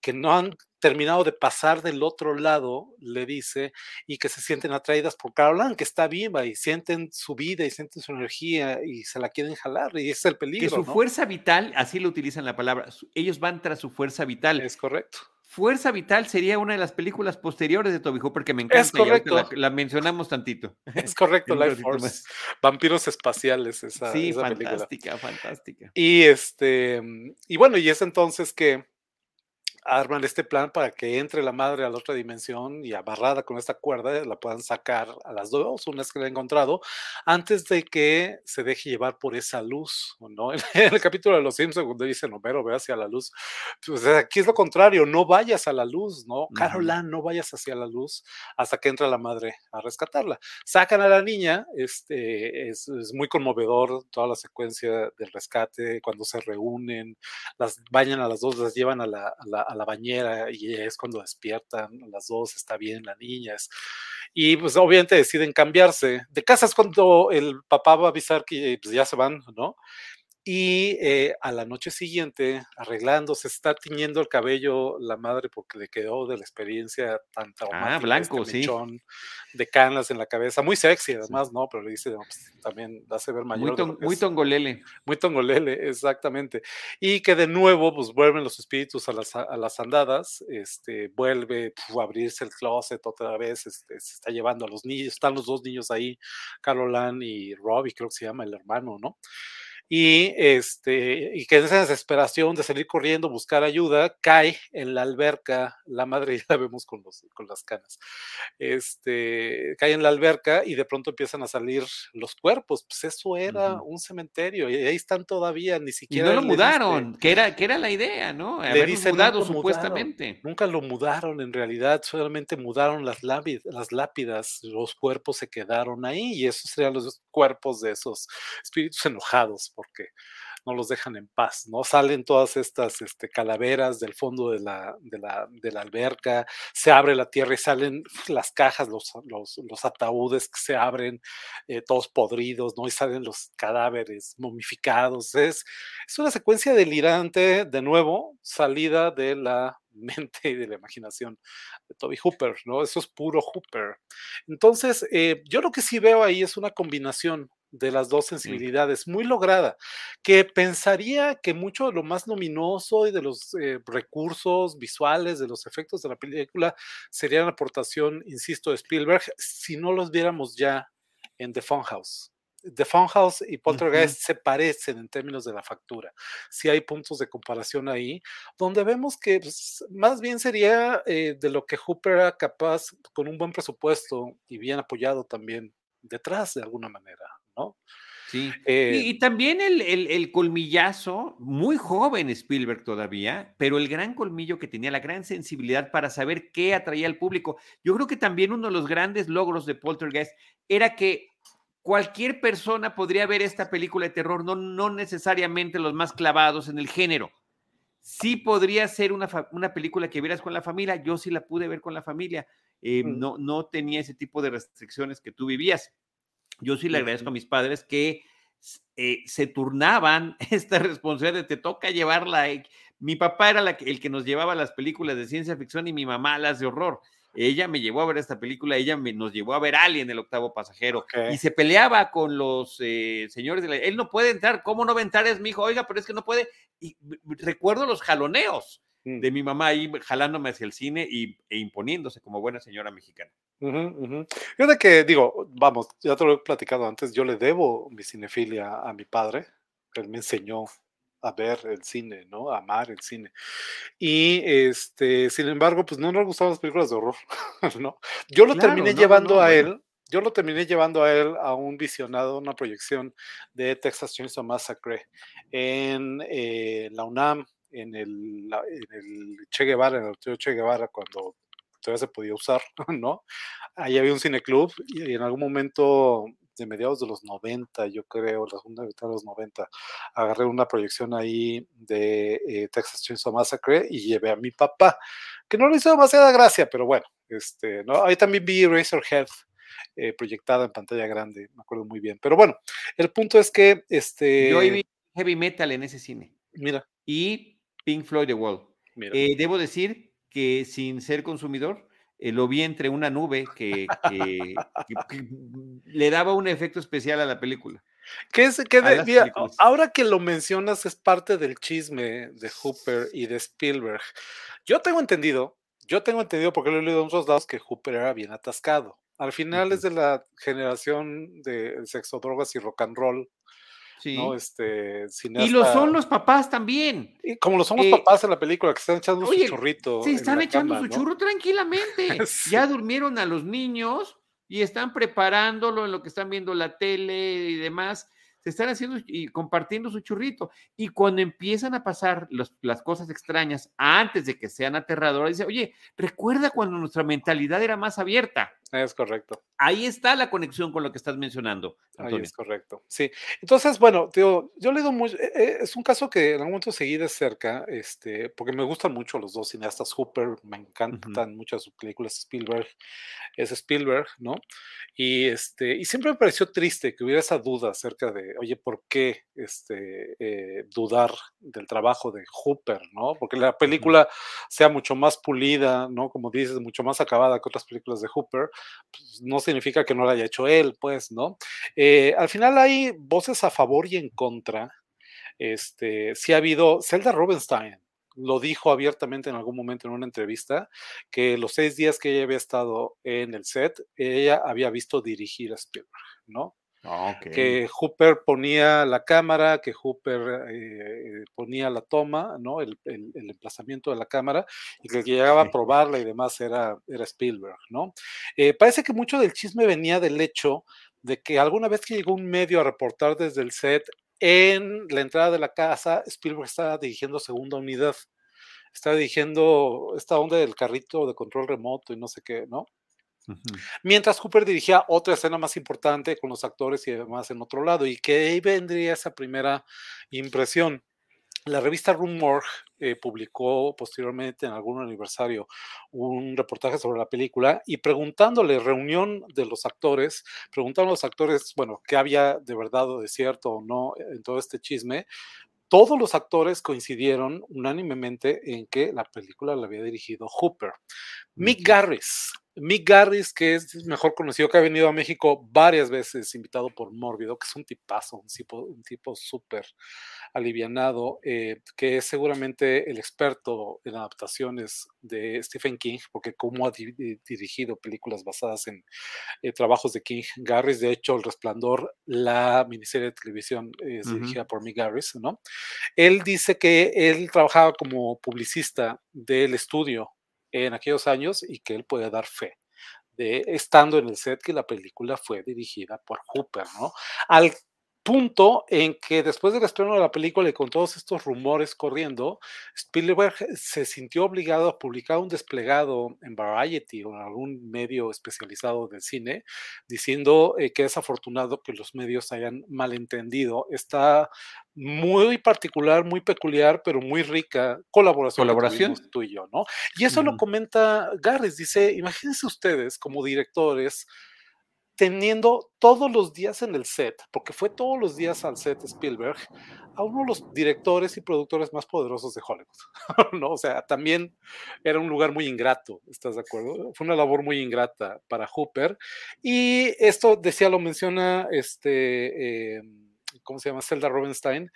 que no han terminado de pasar del otro lado, le dice, y que se sienten atraídas por Caroline, que está viva y sienten su vida y sienten su energía y se la quieren jalar, y es el peligro. Que su fuerza vital, así lo utilizan la palabra, ellos van tras su fuerza vital. Es correcto. Fuerza Vital sería una de las películas posteriores de Toby Hooper que me encanta. Es correcto. La, mencionamos tantito. Es correcto, Life Force. Vampiros espaciales, esa, sí, esa fantástica, fantástica. Y este, y bueno, y es entonces que arman este plan para que entre la madre a la otra dimensión y amarrada con esta cuerda la puedan sacar a las dos, una vez que la he encontrado, antes de que se deje llevar por esa luz, ¿no? En el capítulo de Los Simpsons, cuando dice Homero, ve hacia la luz, pues aquí es lo contrario, no vayas a la luz, ¿no? Caroline, no vayas hacia la luz hasta que entra la madre a rescatarla. Sacan a la niña, este, es, muy conmovedor toda la secuencia del rescate, cuando se reúnen, las bañan a las dos, las llevan a la la bañera y es cuando despiertan las dos, está bien la niña. y pues obviamente deciden cambiarse de casa es cuando el papá va a avisar que pues, ya se van, ¿no? Y eh, a la noche siguiente, arreglándose, está tiñendo el cabello la madre porque le quedó de la experiencia tan ah, traumática. Ah, blanco, este sí. De canas en la cabeza. Muy sexy, además, ¿no? Pero le dice, pues, también hace ver mayor. Muy, tongolele. Muy tongolele, exactamente. Y que de nuevo, pues vuelven los espíritus a las, a las andadas. Este, vuelve a abrirse el closet otra vez. Este, se está llevando a los niños. Están los dos niños ahí, Caroline y Robbie, creo que se llama el hermano, ¿no? Y, este, y que en esa desesperación de salir corriendo, buscar ayuda, cae en la alberca, la madre ya la vemos con, los, con las canas, este, cae en la alberca y de pronto empiezan a salir los cuerpos, pues eso era un cementerio y ahí están todavía, ni siquiera... Y no lo mudaron, que, era, que era la idea, ¿no? Dicen, mudado supuestamente. nunca lo mudaron en realidad, solamente mudaron las, las lápidas, los cuerpos se quedaron ahí y esos serían los cuerpos de esos espíritus enojados porque no los dejan en paz, ¿no? Salen todas estas este, calaveras del fondo de la, de, la, de la, alberca, se abre la tierra y salen las cajas, los, los, los ataúdes que se abren, eh, todos podridos, ¿no? Y salen los cadáveres momificados. Es, es una secuencia delirante, de nuevo, salida de la mente y de la imaginación de Toby Hooper, ¿no? Eso es puro Hooper. Entonces, eh, yo lo que sí veo ahí es una combinación de las dos sensibilidades, muy lograda, que pensaría que mucho de lo más luminoso y de los eh, recursos visuales, de los efectos de la película, sería la aportación, insisto, de Spielberg, si no los viéramos ya en The Funhouse. The Funhouse y Poltergeist se parecen en términos de la factura. Sí hay puntos de comparación ahí, donde vemos que pues, más bien sería eh, de lo que Hooper era capaz, con un buen presupuesto y bien apoyado también detrás de alguna manera. ¿No? Sí. Eh, y, también el, el, colmillazo, muy joven Spielberg todavía, pero el gran colmillo que tenía, la gran sensibilidad para saber qué atraía al público. Yo creo que también uno de los grandes logros de Poltergeist era que cualquier persona podría ver esta película de terror, no, no necesariamente los más clavados en el género. Sí podría ser una, una película que vieras con la familia, yo sí la pude ver con la familia, eh, mm. no, no tenía ese tipo de restricciones que tú vivías. Yo sí le agradezco a mis padres que eh, se turnaban esta responsabilidad de te toca llevarla. Mi papá era el que nos llevaba las películas de ciencia ficción y mi mamá las de horror. ella me llevó a ver esta película, ella me, nos llevó a ver Alien, el octavo pasajero, y se peleaba con los eh, señores de la, él no puede entrar, ¿cómo no va a entrar? Es mi hijo, oiga, pero es que no puede, y recuerdo los jaloneos mm. de mi mamá ahí jalándome hacia el cine y, e imponiéndose como buena señora mexicana. Fíjate que, digo, vamos, ya te lo he platicado antes, yo le debo mi cinefilia a mi padre, él me enseñó a ver el cine, ¿no? A amar el cine. Y este, sin embargo, pues no nos gustaban las películas de horror, ¿no? Yo lo terminé llevando a él, yo lo terminé llevando a él a un visionado, una proyección de Texas Chainsaw Massacre en eh, la UNAM, en el, en el Che Guevara, en el Che Guevara, cuando todavía se podía usar, ¿no? Ahí había un cineclub y en algún momento de mediados de los 90, yo creo, la segunda mitad de los 90, agarré una proyección ahí de eh, Texas Chainsaw Massacre y llevé a mi papá, que no le hizo demasiada gracia, pero bueno, este, ¿no? Ahí también vi Razorhead eh, proyectada en pantalla grande, me acuerdo muy bien. Pero bueno, el punto es que este. Yo vi heavy metal en ese cine. Mira. Y Pink Floyd The Wall. Eh, debo decir que sin ser consumidor, eh, lo vi entre una nube que, le daba un efecto especial a la película. ¿Qué es, ahora que lo mencionas, es parte del chisme de Hooper y de Spielberg. Yo tengo entendido, yo tengo entendido porque lo he leído en otros lados que Hooper era bien atascado. Al final es de la generación de sexo, drogas y rock and roll este, Y lo son los papás también. Y como lo son los eh, papás en la película, que están echando su churrito. Sí, están echando su churro tranquilamente. Ya durmieron a los niños y están preparándolo en lo que están viendo la tele y demás se están haciendo y compartiendo su churrito. Y cuando empiezan a pasar las cosas extrañas antes de que sean aterradoras, dice, oye, recuerda cuando nuestra mentalidad era más abierta. Es correcto. Ahí está la conexión con lo que estás mencionando. Ahí es correcto. Sí. Entonces, bueno, tío, yo le doy mucho. Eh, eh, es un caso que en algún momento seguí de cerca, este, porque me gustan mucho los dos cineastas. Hooper, me encantan muchas sus películas. Spielberg es Spielberg, ¿no? Y este, y siempre me pareció triste que hubiera esa duda acerca de, oye, ¿por qué este, eh, dudar del trabajo de Hooper, ¿no? Porque la película sea mucho más pulida, ¿no? Como dices, mucho más acabada que otras películas de Hooper pues, no significa que no lo haya hecho él, pues, ¿no? Eh, al final hay voces a favor y en contra. Este, sí ha habido, Zelda Rubenstein lo dijo abiertamente en algún momento en una entrevista, que los seis días que ella había estado en el set, ella había visto dirigir a Spielberg, ¿no? Ah, que Hooper ponía la cámara, que Hooper eh, ponía la toma, ¿no? El, emplazamiento de la cámara, y que el que llegaba a probarla y demás era, era Spielberg, ¿no? Eh, parece que mucho del chisme venía del hecho de que alguna vez que llegó un medio a reportar desde el set en la entrada de la casa, Spielberg estaba dirigiendo segunda unidad. Estaba dirigiendo esta onda del carrito de control remoto y no sé qué, ¿no? Mientras Cooper dirigía otra escena más importante con los actores y demás en otro lado, y que ahí vendría esa primera impresión. La revista Rumor eh, publicó posteriormente en algún aniversario un reportaje sobre la película y preguntándole, reunión de los actores, preguntaron a los actores, bueno, qué había de verdad o de cierto o no en todo este chisme. Todos los actores coincidieron unánimemente en que la película la había dirigido Hooper. Mick Garris, Mick Garris, que es mejor conocido, que ha venido a México varias veces, invitado por Mórbido, que es un tipazo, un tipo, un tipo súper alivianado, eh, que es seguramente el experto en adaptaciones de Stephen King, porque como ha dirigido películas basadas en eh, trabajos de King, Garris, de hecho, El Resplandor, la miniserie de televisión es dirigida por Mick Garris, ¿no? Él dice que él trabajaba como publicista del estudio en aquellos años y que él puede dar fe de estando en el set que la película fue dirigida por Hooper, ¿no? Al punto en que después del estreno de la película y con todos estos rumores corriendo, Spielberg se sintió obligado a publicar un desplegado en Variety o en algún medio especializado del cine, diciendo eh, que es afortunado que los medios hayan malentendido esta muy particular, muy peculiar, pero muy rica colaboración, ¿Colaboración? tú y yo, ¿no? Y eso lo comenta Garris, dice, imagínense ustedes como directores, teniendo todos los días en el set, porque fue todos los días al set Spielberg, a uno de los directores y productores más poderosos de Hollywood. ¿no? O sea, también era un lugar muy ingrato, ¿estás de acuerdo? Fue una labor muy ingrata para Hooper. Y esto, decía, lo menciona este, eh, ¿cómo se llama? Zelda Robenstein.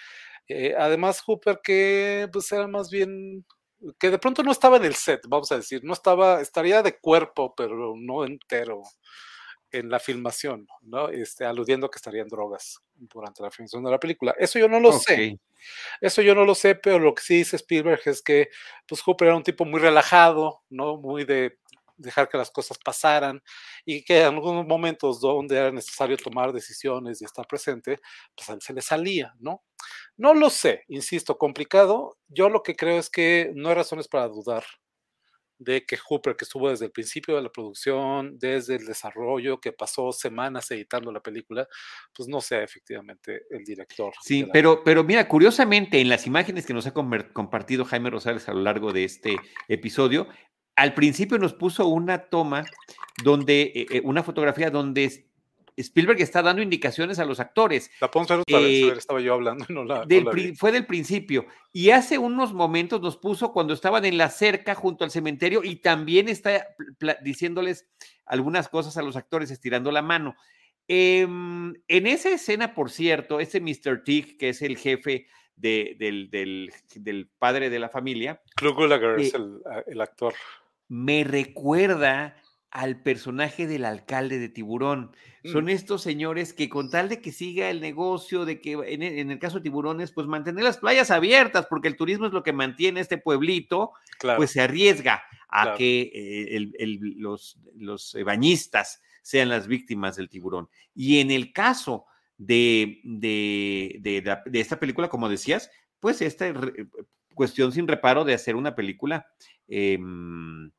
Eh, además, Hooper, que pues era más bien que de pronto no estaba en el set, vamos a decir, no estaba, estaría de cuerpo, pero no entero en la filmación, ¿no? Este, aludiendo que estarían drogas durante la filmación de la película. Eso yo no lo sé. Eso yo no lo sé, pero lo que sí dice Spielberg es que pues Hooper era un tipo muy relajado, ¿no? Muy de dejar que las cosas pasaran y que en algunos momentos donde era necesario tomar decisiones y estar presente, pues a él se le salía, ¿no? No lo sé, insisto, complicado. Yo lo que creo es que no hay razones para dudar de que Hooper, que estuvo desde el principio de la producción, desde el desarrollo, que pasó semanas editando la película, pues no sea efectivamente el director. Sí, pero, pero mira, curiosamente, en las imágenes que nos ha compartido Jaime Rosales a lo largo de este episodio, al principio nos puso una toma donde, eh, eh, una fotografía donde Spielberg está dando indicaciones a los actores. La ver otra vez, eh, estaba yo hablando. No la, fue del principio. Y hace unos momentos nos puso cuando estaban en la cerca junto al cementerio y también está diciéndoles algunas cosas a los actores, estirando la mano. Em, en esa escena, por cierto, ese Mr. Tig, que es el jefe del, del, padre de la familia. Es eh, el actor. Me recuerda al personaje del alcalde de Tiburón. Son mm. estos señores que con tal de que siga el negocio, de que en, el caso de Tiburones, pues mantener las playas abiertas, porque el turismo es lo que mantiene este pueblito, pues se arriesga a que eh, los, los bañistas sean las víctimas del tiburón. Y en el caso de, de, esta película, como decías, pues esta cuestión sin reparo de hacer una película em,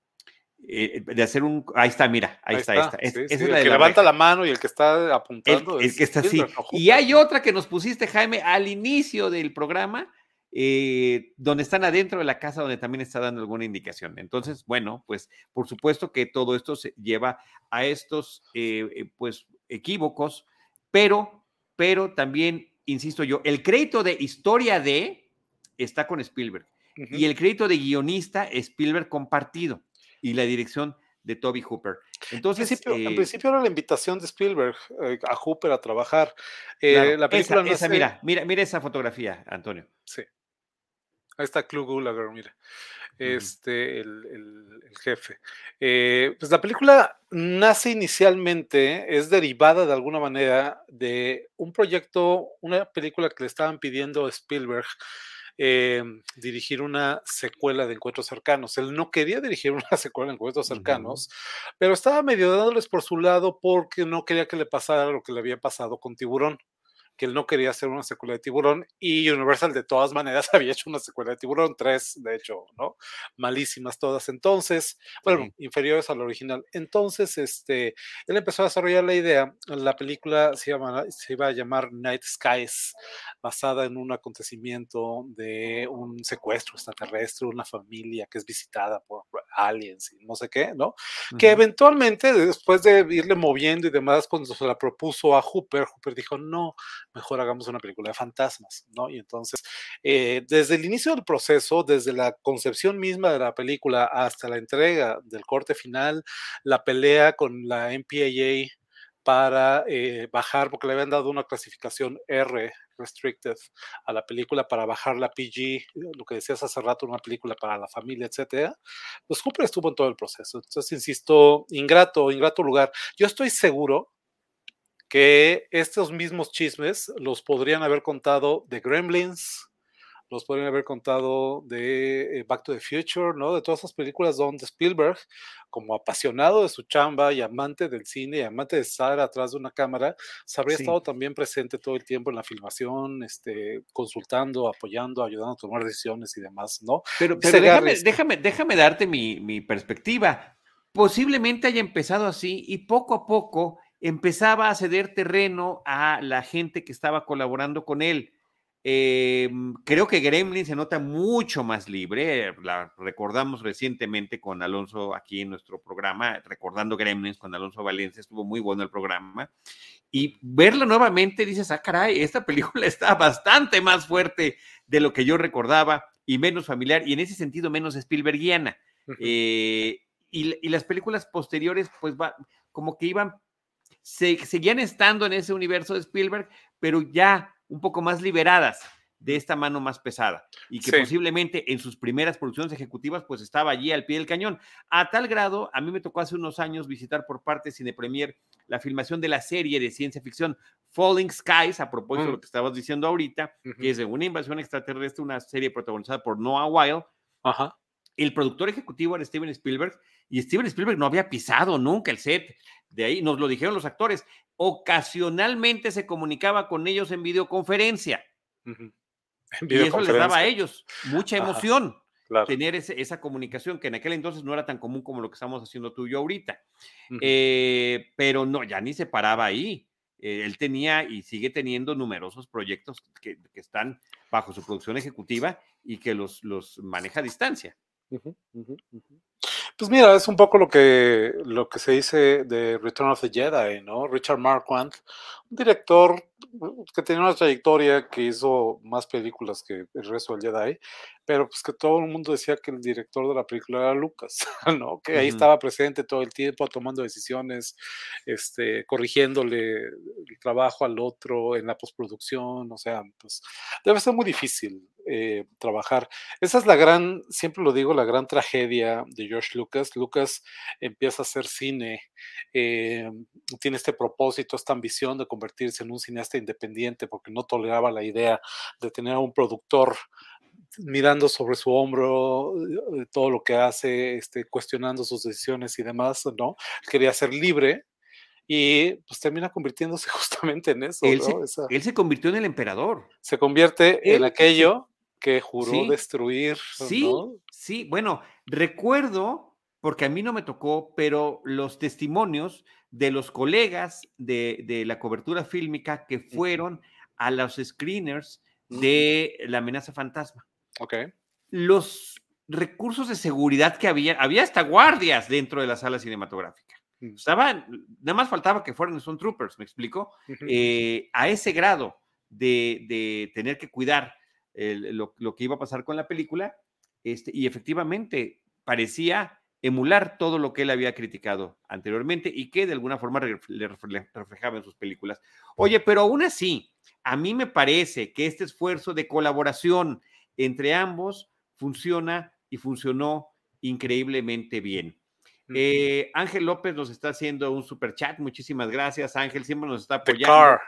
eh, de hacer un. Ahí está, mira, ahí, está. el que levanta la mano y el que está apuntando. El, que está así. Y hay otra que nos pusiste, Jaime, al inicio del programa, eh, donde están adentro de la casa, donde también está dando alguna indicación. Entonces, bueno, pues por supuesto que todo esto se lleva a estos, eh, pues, equívocos, pero, pero también, insisto yo, el crédito de historia de está con Spielberg. Y el crédito de guionista, Spielberg compartido y la dirección de Toby Hooper. Entonces, en eh, principio, era la invitación de Spielberg eh, a Hooper a trabajar. Eh, la película esa, mira, mira, mira esa fotografía, Antonio. Sí. Ahí está Clue Gulager, mira. Este, el, jefe. pues la película nace inicialmente, es derivada de alguna manera de un proyecto, una película que le estaban pidiendo a Spielberg eh, dirigir una secuela de Encuentros Cercanos. Él no quería dirigir una secuela de Encuentros Cercanos, pero estaba medio dándoles por su lado porque no quería que le pasara lo que le había pasado con Tiburón que él no quería hacer una secuela de Tiburón y Universal de todas maneras había hecho una secuela de Tiburón, tres de hecho, ¿no? Malísimas todas entonces, bueno, inferiores al original. Entonces, este, él empezó a desarrollar la idea, la película se, se iba a llamar Night Skies, basada en un acontecimiento de un secuestro extraterrestre, una familia que es visitada por aliens y no sé qué, ¿no? Que eventualmente, después de irle moviendo y demás, cuando se la propuso a Hooper, Hooper dijo, no, mejor hagamos una película de fantasmas, ¿no? Y entonces, eh, desde el inicio del proceso, desde la concepción misma de la película hasta la entrega del corte final, la pelea con la MPAA para eh, bajar, porque le habían dado una clasificación R restricted a la película para bajar la PG, lo que decías hace rato, una película para la familia, etcétera, pues Cooper estuvo en todo el proceso. Entonces, insisto, ingrato, ingrato lugar. Yo estoy seguro que estos mismos chismes los podrían haber contado de Gremlins, los podrían haber contado de eh, Back to the Future, ¿no? De todas esas películas donde Spielberg, como apasionado de su chamba y amante del cine y amante de estar atrás de una cámara, se habría estado también presente todo el tiempo en la filmación, este, consultando, apoyando, ayudando a tomar decisiones y demás, ¿no? Pero, déjame, déjame, déjame darte mi, mi perspectiva. Posiblemente haya empezado así y poco a poco empezaba a ceder terreno a la gente que estaba colaborando con él. Em, creo que Gremlin se nota mucho más libre. La recordamos recientemente con Alonso aquí en nuestro programa, recordando Gremlins con Alonso Valencia, estuvo muy bueno el programa. Y verla nuevamente dices, ah, caray, esta película está bastante más fuerte de lo que yo recordaba y menos familiar, y en ese sentido menos Spielbergiana. Eh, y, las películas posteriores, pues va, como que iban, seguían estando en ese universo de Spielberg, pero ya un poco más liberadas de esta mano más pesada y que posiblemente en sus primeras producciones ejecutivas pues estaba allí al pie del cañón. A tal grado, a mí me tocó hace unos años visitar por parte de Cine Premier la filmación de la serie de ciencia ficción Falling Skies, a propósito de lo mm. que estabas diciendo ahorita, que es de una invasión extraterrestre, una serie protagonizada por Noah Weil. Ajá. El productor ejecutivo era Steven Spielberg y Steven Spielberg no había pisado nunca el set de ahí, nos lo dijeron los actores. Ocasionalmente se comunicaba con ellos en videoconferencia. Y eso les daba a ellos mucha emoción. tener esa comunicación que en aquel entonces no era tan común como lo que estamos haciendo tú y yo ahorita. Eh, pero no, ya ni se paraba ahí. Eh, él tenía y sigue teniendo numerosos proyectos que, están bajo su producción ejecutiva y que los, los maneja a distancia. Pues mira, es un poco lo que, lo que se dice de Return of the Jedi, ¿no? Richard Marquand, un director que tenía una trayectoria que hizo más películas que el resto del Jedi, pero pues que todo el mundo decía que el director de la película era Lucas, ¿no? Que ahí estaba presente todo el tiempo tomando decisiones, este, corrigiéndole el trabajo al otro en la postproducción, o sea, pues debe ser muy difícil eh, trabajar. Esa es la gran, siempre lo digo, la gran tragedia de George Lucas. Lucas empieza a hacer cine, eh, tiene este propósito, esta ambición de convertirse en un cineasta independiente porque no toleraba la idea de tener a un productor mirando sobre su hombro eh, todo lo que hace, este, cuestionando sus decisiones y demás, ¿no? Quería ser libre, y pues termina convirtiéndose justamente en eso. Él, se, él se, convirtió en el emperador. Se convierte en aquello que juró destruir. Sí, sí, bueno, recuerdo, porque a mí no me tocó, pero los testimonios de los colegas de, la cobertura fílmica que fueron a los screeners de La amenaza fantasma. Ok. Los recursos de seguridad que había, había hasta guardias dentro de la sala cinematográfica. Estaban, nada más faltaba que fueran son troopers, me explico, eh, a ese grado de, de, tener que cuidar lo, que iba a pasar con la película, este, y efectivamente parecía emular todo lo que él había criticado anteriormente y que de alguna forma le reflejaba en sus películas. Oye, pero aún así, a mí me parece que este esfuerzo de colaboración entre ambos funciona y funcionó increíblemente bien. Eh, Ángel López nos está haciendo un super chat. Muchísimas gracias, Ángel. Siempre nos está apoyando.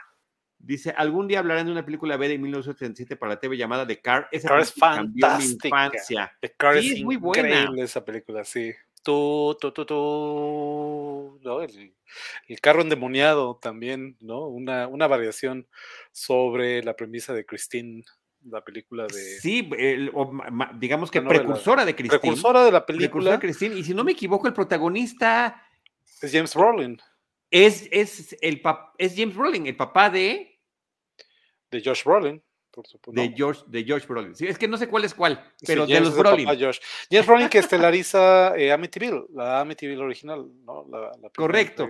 Dice, algún día hablarán de una película B de 1977 para la TV llamada The Car. Esa Car es fantástica. The Car sí, es, muy buena. esa película, sí. Tú, tú, tú, tú. ¿no? El, carro endemoniado también, ¿no? Una, una variación sobre la premisa de Christine la película de. Sí, digamos que precursora de Christine. Precursora de la película. de Christine. Y si no me equivoco, el protagonista. Es James Rowling. Es, es, el es James Rowling, el papá de de Josh Brolin. Por supuesto. De, George, de George Brolin. Sí, es que no sé cuál es cuál, pero de los Brolin. Josh. James Brolin que estelariza eh, Amityville, la Amityville original, ¿no? La, Correcto.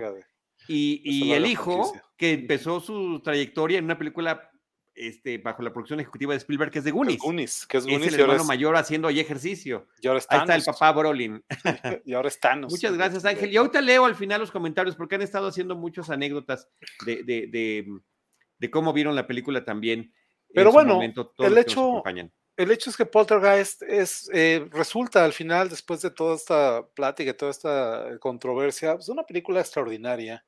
y, y el hijo, que empezó su trayectoria en una película este, bajo la producción ejecutiva de Spielberg, que es de Goonies. Goonies que es, Goonies, es el hermano mayor haciendo ahí ejercicio. Y ahora Ahí está el papá Brolin. y ahora están. Muchas gracias, Ángel. Y ahorita leo al final los comentarios porque han estado haciendo muchas anécdotas de, de, de de cómo vieron la película también. Pero bueno, el hecho, el hecho es que Poltergeist es, eh, resulta al final, después de toda esta plática, toda esta controversia, es una película extraordinaria.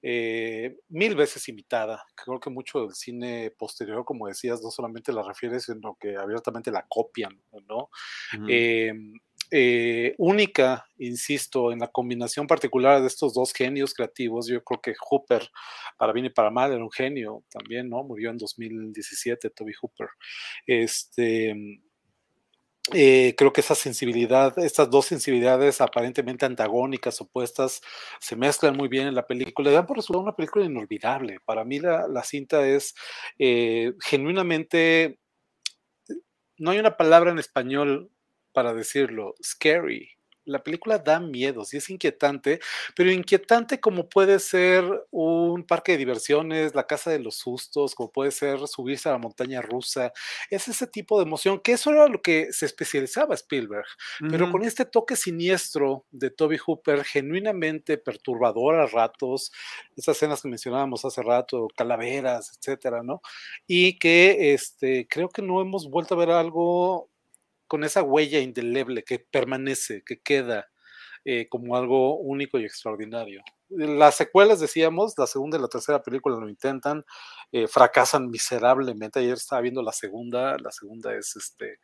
Eh, mil veces imitada. Creo que mucho del cine posterior, como decías, no solamente la refieres, sino que abiertamente la copian, ¿no? Eh, única, insisto, en la combinación particular de estos dos genios creativos. Yo creo que Hooper, para bien y para mal, era un genio también, ¿no? Murió en 2017, Toby Hooper. Este, Eh, creo que esa sensibilidad, estas dos sensibilidades aparentemente antagónicas, opuestas, se mezclan muy bien en la película. Dan por resultado una película inolvidable. Para mí la, la cinta es eh, genuinamente, no hay una palabra en español para decirlo, scary la película da miedo, sí es inquietante, pero inquietante como puede ser un parque de diversiones, la casa de los sustos, como puede ser subirse a la montaña rusa. Es ese tipo de emoción, que eso era lo que se especializaba Spielberg, pero con este toque siniestro de Toby Hooper, genuinamente perturbador a ratos, esas escenas que mencionábamos hace rato, calaveras, etcétera, ¿no? Y que este, creo que no hemos vuelto a ver algo con esa huella indeleble que permanece, que queda eh, como algo único y extraordinario. Las secuelas, decíamos, la segunda y la tercera película lo intentan, eh, fracasan miserablemente. Ayer estaba viendo la segunda, la segunda es este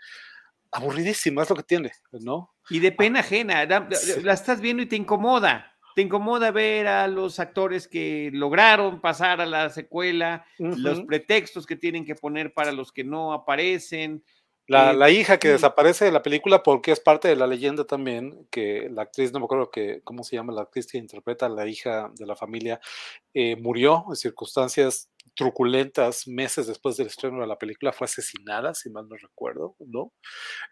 aburridísima, es lo que tiene, ¿no? Y de pena ajena, la estás viendo y te incomoda te incomoda ver a los actores que lograron pasar a la secuela, los pretextos que tienen que poner para los que no aparecen, la, hija que desaparece de la película porque es parte de la leyenda también, que la actriz, no me acuerdo que, cómo se llama la actriz que interpreta a la hija de la familia, eh, murió en circunstancias truculentas meses después del estreno de la película, fue asesinada, si mal no recuerdo, ¿no?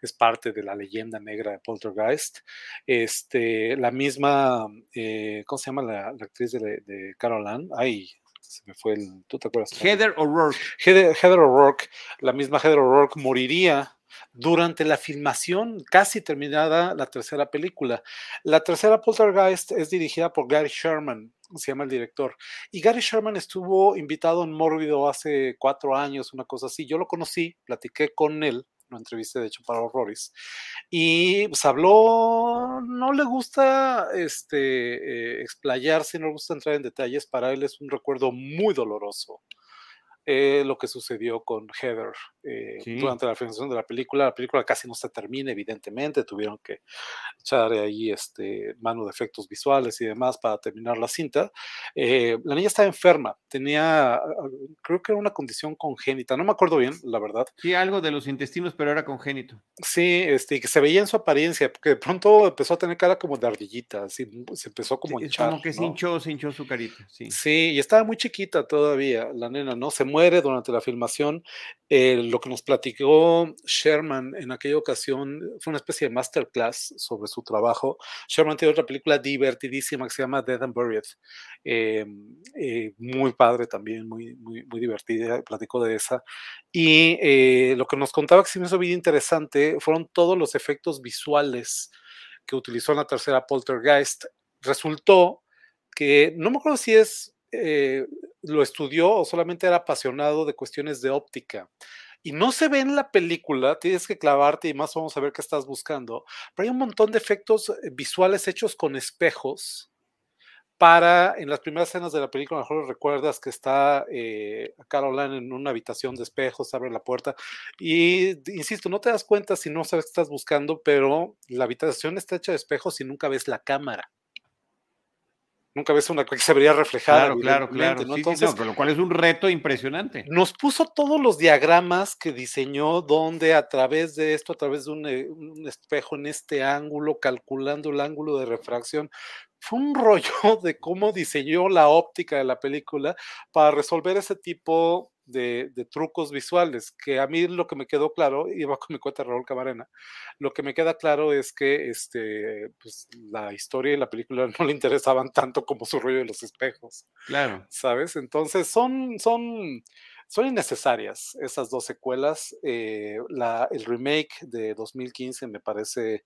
Es parte de la leyenda negra de Poltergeist. Este, la misma, eh, ¿cómo se llama la, actriz de, de Carol Ann? Ay, se me fue el, ¿tú te acuerdas? Heather O'Rourke. Heather, O'Rourke, la misma Heather O'Rourke moriría durante la filmación casi terminada la tercera película. La tercera Poltergeist es dirigida por Gary Sherman, se llama el director. Y Gary Sherman estuvo invitado en Mórbido hace cuatro años, una cosa así. Yo lo conocí, platiqué con él una entrevista de hecho para Horroris, y pues habló, no le gusta este, eh, explayarse, no le gusta entrar en detalles, para él es un recuerdo muy doloroso eh, lo que sucedió con Heather eh, durante la filmación de la película. La película casi no se termina, evidentemente, tuvieron que echar ahí este, mano de efectos visuales y demás para terminar la cinta. Eh, la niña estaba enferma, tenía, creo que era una condición congénita, no me acuerdo bien, la verdad. Sí, algo de los intestinos, pero era congénito. Sí, este, que se veía en su apariencia, porque de pronto empezó a tener cara como de ardillita, así, se empezó como a hinchar. Como que se hinchó, se hinchó su carita, sí. Sí, y estaba muy chiquita todavía, la nena, ¿no? Se muere durante la filmación. Eh, lo que nos platicó Sherman en aquella ocasión fue una especie de masterclass sobre su trabajo. Sherman tiene otra película divertidísima que se llama Dead and Buried. Eh, eh, muy padre también, muy, muy, muy divertida, platicó de esa. Y lo que nos contaba que se me hizo bien interesante fueron todos los efectos visuales que utilizó en la tercera Poltergeist. Resultó que, no me acuerdo si es eh, lo estudió o solamente era apasionado de cuestiones de óptica. Y no se ve en la película, tienes que clavarte y más vamos a ver qué estás buscando, pero hay un montón de efectos eh, visuales hechos con espejos para, en las primeras escenas de la película, mejor recuerdas que está eh, Caroline en una habitación de espejos, abre la puerta y, insisto, no te das cuenta si no sabes qué estás buscando, pero la habitación está hecha de espejos y nunca ves la cámara nunca ves una que se vería reflejada. Claro, claro, claro. ¿no? Entonces, lo cual es un reto impresionante. Nos puso todos los diagramas que diseñó, donde a través de esto, a través de un, eh, un espejo en este ángulo, calculando el ángulo de refracción. Fue un rollo de cómo diseñó la óptica de la película para resolver ese tipo de, trucos visuales, que a mí lo que me quedó claro, y va con mi cuenta Raúl Camarena, lo que me queda claro es que este, pues, la historia y la película no le interesaban tanto como su rollo de los espejos. Claro. ¿Sabes? Entonces son, son, son innecesarias esas dos secuelas. Eh, la, el remake de 2015 me parece,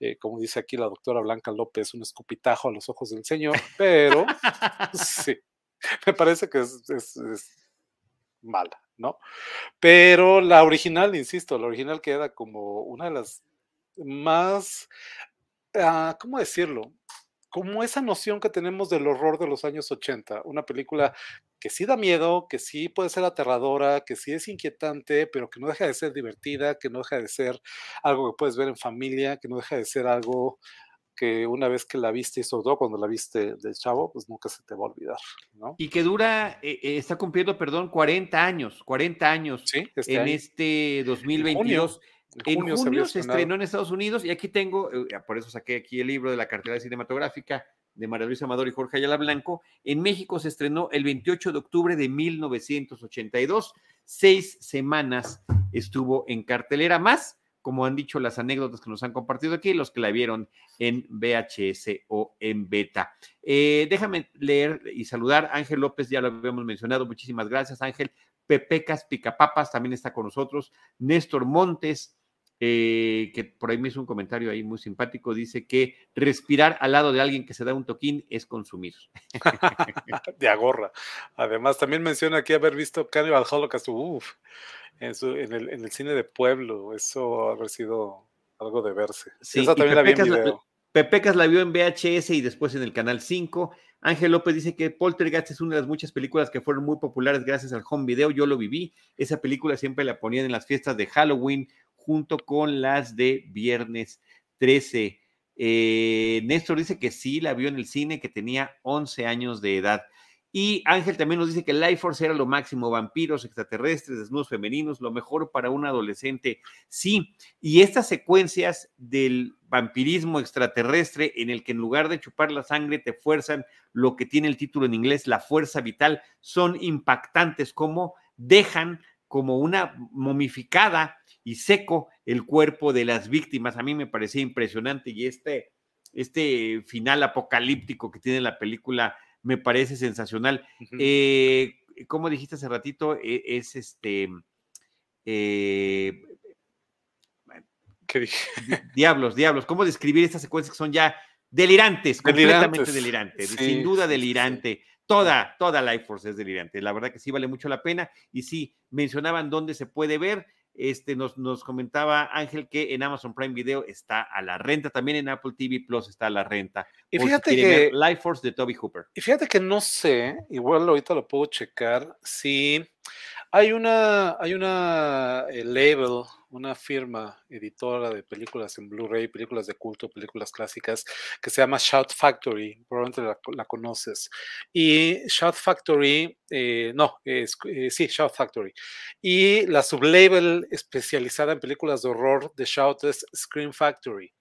eh, como dice aquí la doctora Blanca López, un escupitajo a los ojos del señor, pero sí, me parece que es mala, ¿no? Pero la original, insisto, la original queda como una de las más, ah, ¿cómo decirlo? Como esa noción que tenemos del horror de los años 80, una película que sí da miedo, que sí puede ser aterradora, que sí es inquietante, pero que no deja de ser divertida, que no deja de ser algo que puedes ver en familia, que no deja de ser algo que una vez que la viste, y sobre todo cuando la viste del chavo, pues nunca se te va a olvidar, ¿no? Y que dura, eh, eh, está cumpliendo, perdón, 40 años, 40 años ¿Sí? este en este 2022. En junio, se, estrenó en Estados Unidos y aquí tengo, eh, por eso saqué aquí el libro de la cartera cinematográfica de María Luisa Amador y Jorge Ayala Blanco. En México se estrenó el 28 de octubre de 1982. Seis semanas estuvo en cartelera más, como han dicho las anécdotas que nos han compartido aquí, los que la vieron en VHS o en beta. Eh, déjame leer y saludar. Ángel López, ya lo habíamos mencionado. Muchísimas gracias, Ángel. Pepecas Picapapas también está con nosotros. Néstor Montes, eh, que por ahí me hizo un comentario ahí muy simpático, dice que respirar al lado de alguien que se da un toquín es consumir. de agorra. Además, también menciona aquí haber visto Cannibal Holocaust, uff, en, en, el, en, el, cine de pueblo, eso haber sido algo de verse. Sí, Esa también la vi en video. Pepecas la vio en VHS y después en el Canal 5. Ángel López dice que Poltergeist es una de las muchas películas que fueron muy populares gracias al home video. Yo lo viví. Esa película siempre la ponían en las fiestas de Halloween junto con las de Viernes 13. Eh, Néstor dice que sí, la vio en el cine, que tenía 11 años de edad. Y Ángel también nos dice que Life Force era lo máximo, vampiros, extraterrestres, desnudos femeninos, lo mejor para un adolescente. Sí, y estas secuencias del vampirismo extraterrestre en el que en lugar de chupar la sangre te fuerzan lo que tiene el título en inglés, la fuerza vital, son impactantes, como dejan como una momificada y seco el cuerpo de las víctimas. A mí me parecía impresionante y este, este final apocalíptico que tiene la película me parece sensacional. Eh, como dijiste hace ratito, e, es este... Eh, ¿Qué dije? Diablos, diablos. ¿Cómo describir estas secuencias que son ya delirantes, completamente delirantes? sin duda delirante. Toda, toda Life Force es delirante. La verdad que sí vale mucho la pena. Y sí, mencionaban dónde se puede ver. Este, nos, nos comentaba Ángel que en Amazon Prime Video está a la renta, también en Apple TV Plus está a la renta. Y fíjate que Life Force de Toby Hooper. Y fíjate que no sé, igual ahorita lo puedo checar, si hay una, hay una eh, label, una firma editora de películas en Blu-ray, películas de culto, películas clásicas, que se llama Shout Factory, probablemente la, conoces. Y Shout Factory, eh, no, es, eh, sí, Shout Factory. Y la sublabel especializada en películas de horror de Shout es Scream Factory.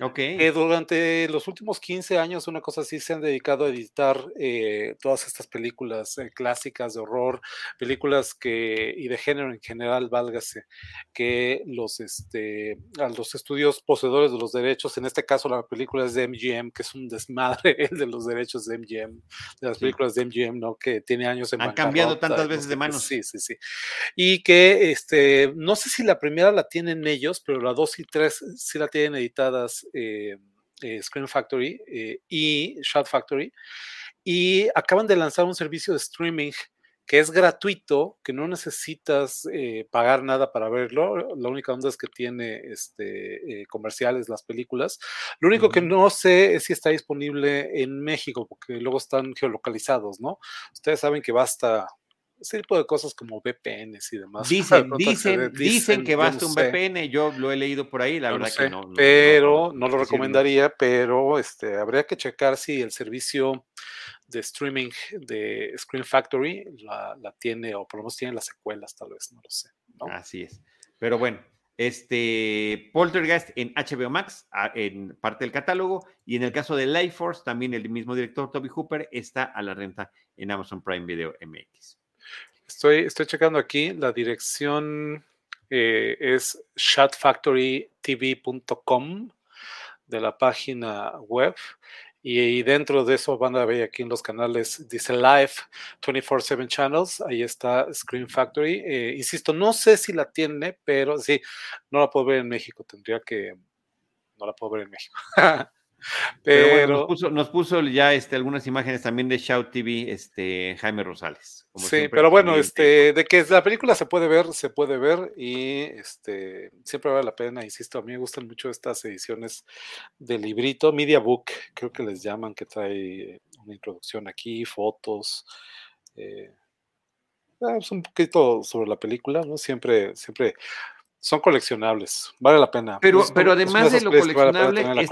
Ok. durante los últimos 15 años, una cosa así, se han dedicado a editar eh, todas estas películas eh, clásicas de horror, películas que, y de género en general, válgase, que los, este, a los estudios poseedores de los derechos, en este caso la película es de MGM, que es un desmadre el de los derechos de MGM, de las películas de MGM, ¿no? Que tiene años en Han cambiado tantas veces de manos. Sí, sí, sí. Y que, este, no sé si la primera la tienen ellos, pero la dos y tres sí la tienen editadas eh, eh, Screen Factory eh, y Shot Factory, y acaban de lanzar un servicio de streaming que es gratuito, que no necesitas pagar nada para verlo. La única onda es que tiene este, comerciales las películas. Lo único que no sé es si está disponible en México, porque luego están geolocalizados, ¿no? Ustedes saben que basta ese tipo de cosas como VPNs y demás. Dicen, dicen, dicen, que basta un VPN, yo lo he leído por ahí, la verdad que no. pero no, lo recomendaría, pero este, habría que checar si el servicio de streaming de Screen Factory la, tiene, o por lo menos tiene las secuelas, tal vez, no lo sé. Así es. Pero bueno, este Poltergeist en HBO Max, en parte del catálogo, y en el caso de Life Force, también el mismo director Toby Hooper está a la renta en Amazon Prime Video MX. Estoy, estoy checando aquí, la dirección eh, es shotfactorytv.com de la página web. Y, dentro de eso van a ver aquí en los canales, dice Live 24-7 Channels, ahí está Screen Factory. Eh, insisto, no sé si la tiene, pero sí, no la puedo ver en México, tendría que, no la puedo ver en México. Pero, nos, puso, ya este, algunas imágenes también de Shout TV, este, Jaime Rosales. sí, pero bueno, este, de que la película se puede ver, se puede ver y este, siempre vale la pena, insisto, a mí me gustan mucho estas ediciones de librito, Media Book, creo que les llaman, que trae una introducción aquí, fotos. Eh, ah, es un poquito sobre la película, ¿no? Siempre, siempre son coleccionables, vale la pena. Pero, pero además de lo coleccionable,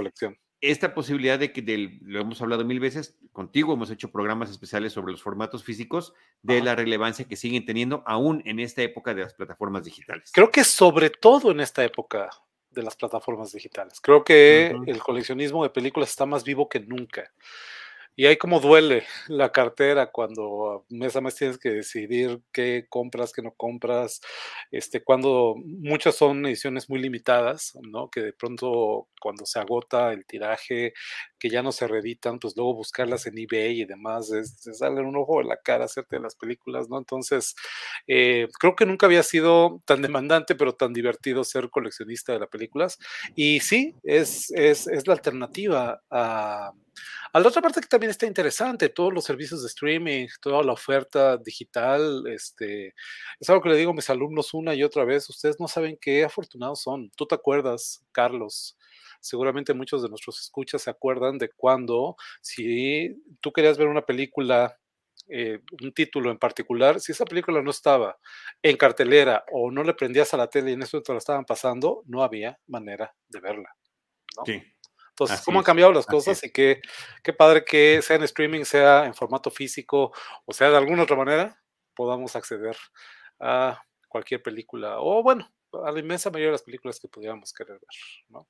esta posibilidad de que, del, lo hemos hablado mil veces, contigo hemos hecho programas especiales sobre los formatos físicos, de la relevancia que siguen teniendo aún en esta época de las plataformas digitales. Creo que sobre todo en esta época de las plataformas digitales. Creo que el coleccionismo de películas está más vivo que nunca. Y ahí como duele la cartera cuando mes a mes tienes que decidir qué compras, qué no compras, este, cuando muchas son ediciones muy limitadas, ¿no? Que de pronto cuando se agota el tiraje, que ya no se reeditan, pues luego buscarlas en eBay y demás, es, sale un ojo de la cara hacerte las películas, ¿no? Entonces, eh, creo que nunca había sido tan demandante, pero tan divertido ser coleccionista de las películas. Y sí, es, es, es la alternativa a a la otra parte que también está interesante, todos los servicios de streaming, toda la oferta digital, este, es algo que le digo a mis alumnos una y otra vez, ustedes no saben qué afortunados son. Tú te acuerdas, Carlos, seguramente muchos de nuestros escuchas se acuerdan de cuando, si tú querías ver una película eh, un título en particular, si esa película no estaba en cartelera o no le prendías a la tele y en eso te la estaban pasando, no había manera de verla. Sí. Entonces, cómo han cambiado las cosas y qué, qué padre que sea en streaming, sea en formato físico o sea de alguna otra manera, podamos acceder a cualquier película o bueno, a la inmensa mayoría de las películas que pudiéramos querer ver, ¿no?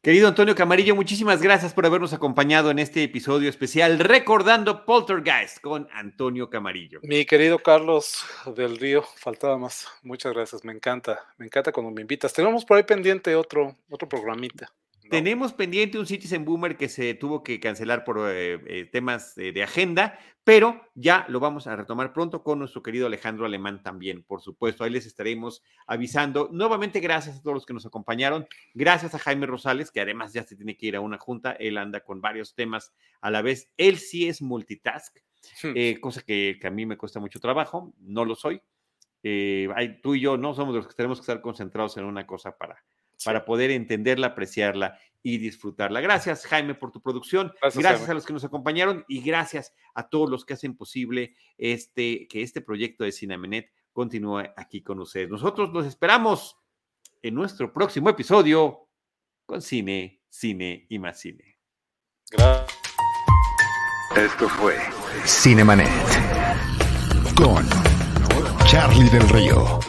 Querido Antonio Camarillo, muchísimas gracias por habernos acompañado en este episodio especial recordando Poltergeist con Antonio Camarillo. Mi querido Carlos del Río, faltaba más. Muchas gracias, me encanta, me encanta cuando me invitas. Tenemos por ahí pendiente otro, otro programita. Tenemos pendiente un Citizen Boomer que se tuvo que cancelar por eh, eh, temas de agenda, pero ya lo vamos a retomar pronto con nuestro querido Alejandro Alemán también, por supuesto. Ahí les estaremos avisando. Nuevamente, gracias a todos los que nos acompañaron. Gracias a Jaime Rosales, que además ya se tiene que ir a una junta. Él anda con varios temas a la vez. Él sí es multitask, eh, cosa que, a mí me cuesta mucho trabajo. No lo soy. tú y yo no somos los que tenemos que estar concentrados en una cosa para para poder entenderla, apreciarla y disfrutarla. Gracias, Jaime, por tu producción. Gracias, a los que nos acompañaron y gracias a todos los que hacen posible este, que este proyecto de Cinemanet continúe aquí con ustedes. Nosotros los esperamos en nuestro próximo episodio con Cine, Cine y más Cine. Gracias. Esto fue Cinemanet con Charlie del Río,